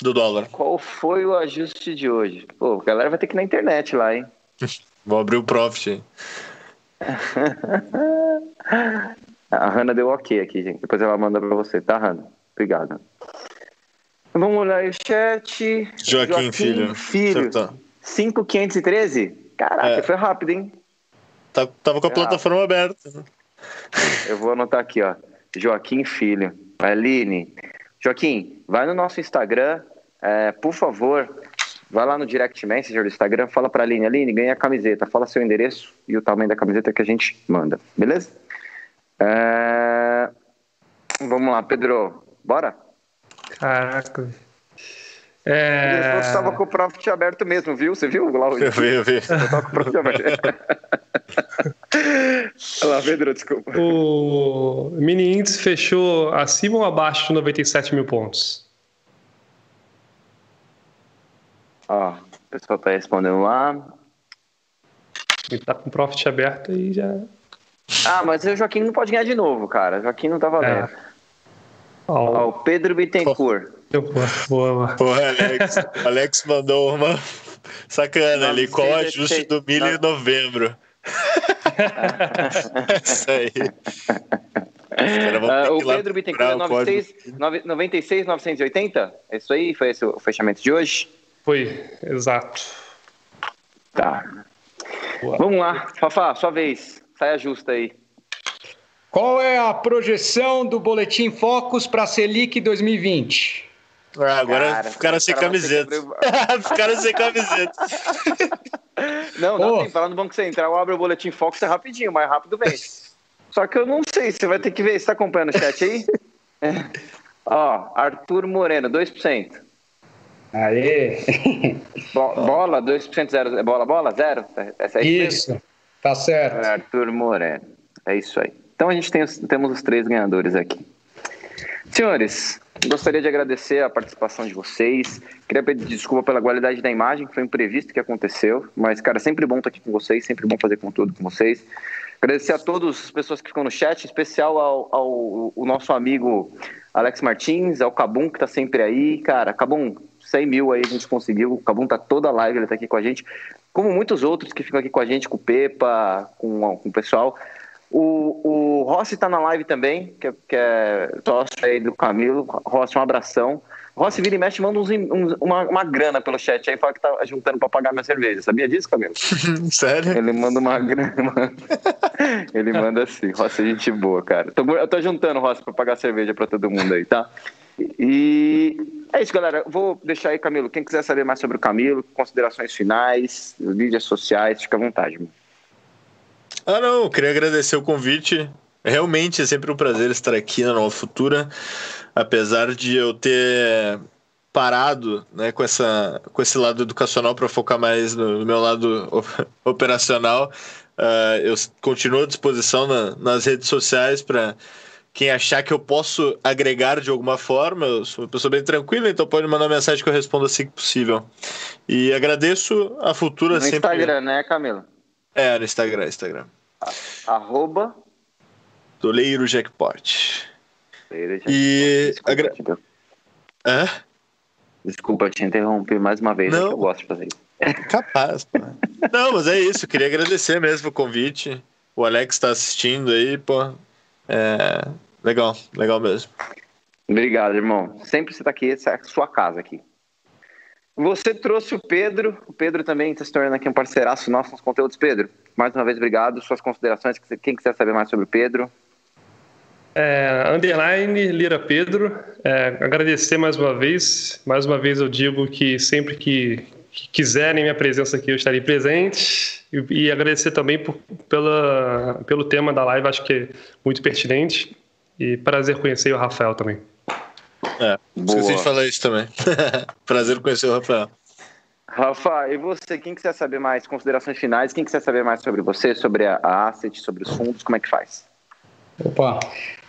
do dólar? Qual foi o ajuste de hoje? Pô, a galera vai ter que ir na internet lá, hein? (laughs) Vou abrir o profit. (laughs) a Hanna deu ok aqui, gente. Depois ela manda pra você, tá, Hanna? Obrigado. Vamos olhar o chat. Joaquim, Joaquim Filho. Filho. 5513? Caraca, é. foi rápido, hein? Tá, tava com a plataforma aberta. Eu vou anotar aqui, ó. Joaquim Filho. Aline. Joaquim, vai no nosso Instagram, é, por favor, vai lá no direct messenger do Instagram, fala pra Aline, Aline, ganha a camiseta, fala seu endereço e o tamanho da camiseta que a gente manda, beleza? É... Vamos lá, Pedro, bora? Caraca. É... Você estava com o Profit aberto mesmo, viu? Você viu hoje? Eu vi, eu vi. Eu estava com o Profit aberto. Olha lá, Pedro, desculpa. O mini índice fechou acima ou abaixo de 97 mil pontos? Ó, o pessoal está respondendo lá. Ele tá com o Profit aberto e já. Ah, mas o Joaquim não pode ganhar de novo, cara. O Joaquim não tá valendo. É. Ó, o Pedro Bittencourt. Boa, boa. Alex, Alex mandou uma sacana ali. Qual o ajuste do milho em novembro? (laughs) Isso aí. Uh, o Pedro Bittencourt, 96, 980? É isso aí? Foi esse o fechamento de hoje? Foi, exato. Tá. Boa. Vamos lá, Fafá, sua vez. Saia justa aí. Qual é a projeção do Boletim Focus para a Selic 2020? Ah, agora cara, ficaram sem camiseta. Sobre... (laughs) ficaram sem camiseta. (laughs) Não, dá oh. tempo. Lá no Banco Central, abre o Boletim Focus é rapidinho, mais rápido vem. Só que eu não sei, você vai ter que ver. Você tá acompanhando o chat aí? (laughs) É. Ó, Arthur Moreno, 2%. Aê! Bo bola, 2% zero. Bola, bola, zero? Essa é isso, mesmo? tá certo. Arthur Moreno. É isso aí. Então a gente tem, temos os três ganhadores aqui. Senhores, gostaria de agradecer a participação de vocês. Queria pedir desculpa pela qualidade da imagem, que foi imprevisto que aconteceu. Mas, cara, sempre bom estar aqui com vocês, sempre bom fazer conteúdo com vocês. Agradecer a todas as pessoas que ficam no chat, em especial ao, ao, ao nosso amigo Alex Martins, ao Cabum, que está sempre aí. Cara, Cabum, 100 mil aí a gente conseguiu. O Cabum tá toda live, ele tá aqui com a gente. Como muitos outros que ficam aqui com a gente, com o Pepa, com, com o pessoal. O, o Rossi está na live também, que, é, que é sócio aí do Camilo. Rossi, um abração. Rossi vira e mexe, manda uns, uns, uma, uma grana pelo chat aí, fala que tá juntando para pagar minha cerveja. Sabia disso, Camilo? (laughs) Sério? Ele manda uma grana. (laughs) Ele manda assim. Rossi é gente boa, cara. Tô, eu tô juntando, Rossi, para pagar cerveja para todo mundo aí, tá? E é isso, galera. Vou deixar aí, Camilo. Quem quiser saber mais sobre o Camilo, considerações finais, mídias sociais, fica à vontade, mano. Ah, não, eu queria agradecer o convite. Realmente é sempre um prazer estar aqui na Nova Futura, apesar de eu ter parado né, com, essa, com esse lado educacional para focar mais no, no, meu lado (laughs) operacional. Uh, eu continuo à disposição na, nas redes sociais para quem achar que eu posso agregar de alguma forma. Eu sou uma pessoa bem tranquila, então pode mandar mensagem que eu respondo assim que possível. E agradeço a Futura no sempre. No Instagram, né, Camila? É, no Instagram, Instagram. Arroba Doleiro Jackpot. E. Desculpa, agra... Hã? Desculpa te interromper mais uma vez, é Não. eu gosto de fazer isso. Capaz, pô. (laughs) Não, mas é isso. Queria agradecer mesmo o convite. O Alex está assistindo aí, pô. É... Legal, legal mesmo. Obrigado, irmão. Sempre você está aqui, essa é a sua casa aqui. Você trouxe o Pedro, o Pedro também está se tornando aqui um parceiraço nosso nos conteúdos. Pedro, mais uma vez, obrigado. Suas considerações, quem quiser saber mais sobre o Pedro. É, underline Lira Pedro, é, agradecer mais uma vez. Mais uma vez eu digo que sempre que, que quiserem minha presença aqui, eu estarei presente. E, e agradecer também por, pela, pelo tema da live, acho que é muito pertinente. E prazer conhecer o Rafael também. É, esqueci de falar isso também. (laughs) prazer conhecer o Rafael. Rafa, e você, quem quiser saber mais, considerações finais, quem quiser saber mais sobre você, sobre a Asset, sobre os fundos, como é que faz? Opa,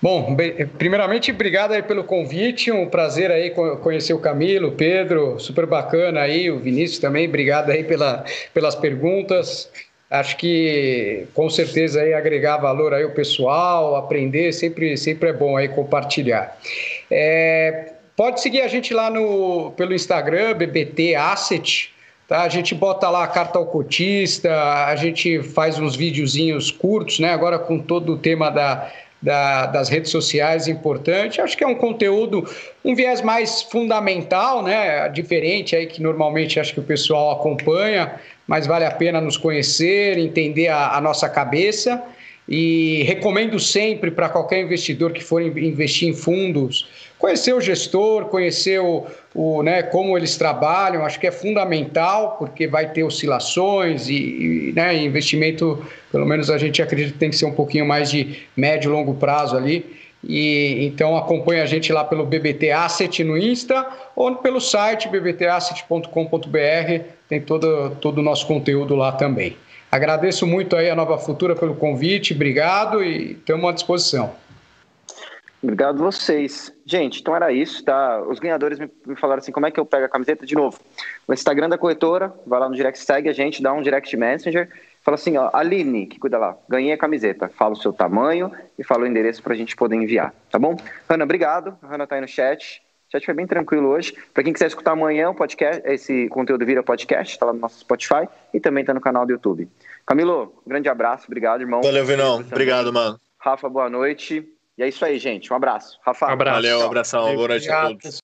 bom, bem, primeiramente, obrigado aí pelo convite, um prazer aí conhecer o Camilo, o Pedro, super bacana aí, o Vinícius também, obrigado aí pela, pelas perguntas, acho que com certeza aí agregar valor aí o pessoal, aprender, sempre, sempre é bom aí compartilhar. É, pode seguir a gente lá no, pelo Instagram, BBT Asset, Tá? A gente bota lá a carta ao cotista, a gente faz uns videozinhos curtos, né? Agora com todo o tema da, da, das redes sociais importante. Acho que é um conteúdo, um viés mais fundamental, né? Diferente aí que normalmente acho que o pessoal acompanha, mas vale a pena nos conhecer, entender a, a nossa cabeça. E recomendo sempre para qualquer investidor que for investir em fundos conhecer o gestor, conhecer o, o, né, como eles trabalham, acho que é fundamental, porque vai ter oscilações e, e né, investimento, pelo menos a gente acredita que tem que ser um pouquinho mais de médio e longo prazo ali. E, então acompanha a gente lá pelo BBT Asset no Insta ou pelo site bbtasset.com.br, tem todo, todo o nosso conteúdo lá também. Agradeço muito aí a Nova Futura pelo convite, obrigado e estamos à disposição. Obrigado vocês. Gente, então era isso, tá? Os ganhadores me, me, falaram assim, como é que eu pego a camiseta? De novo, o Instagram da corretora, vai lá no direct, segue a gente, dá um direct messenger, fala assim, ó, Aline, que cuida lá, ganhei a camiseta, fala o seu tamanho e fala o endereço para a gente poder enviar, tá bom? Hanna, obrigado. A Hanna tá aí no chat. O chat foi bem tranquilo hoje. Para quem quiser escutar amanhã o podcast, esse conteúdo vira podcast, tá lá no nosso Spotify e também tá no canal do YouTube. Camilo, um grande abraço, obrigado, irmão. Valeu, Vinão. Obrigado, mano. Rafa, boa noite. E é isso aí, gente. Um abraço. Rafa. Um abraço. Valeu, um abração. Boa noite a todos.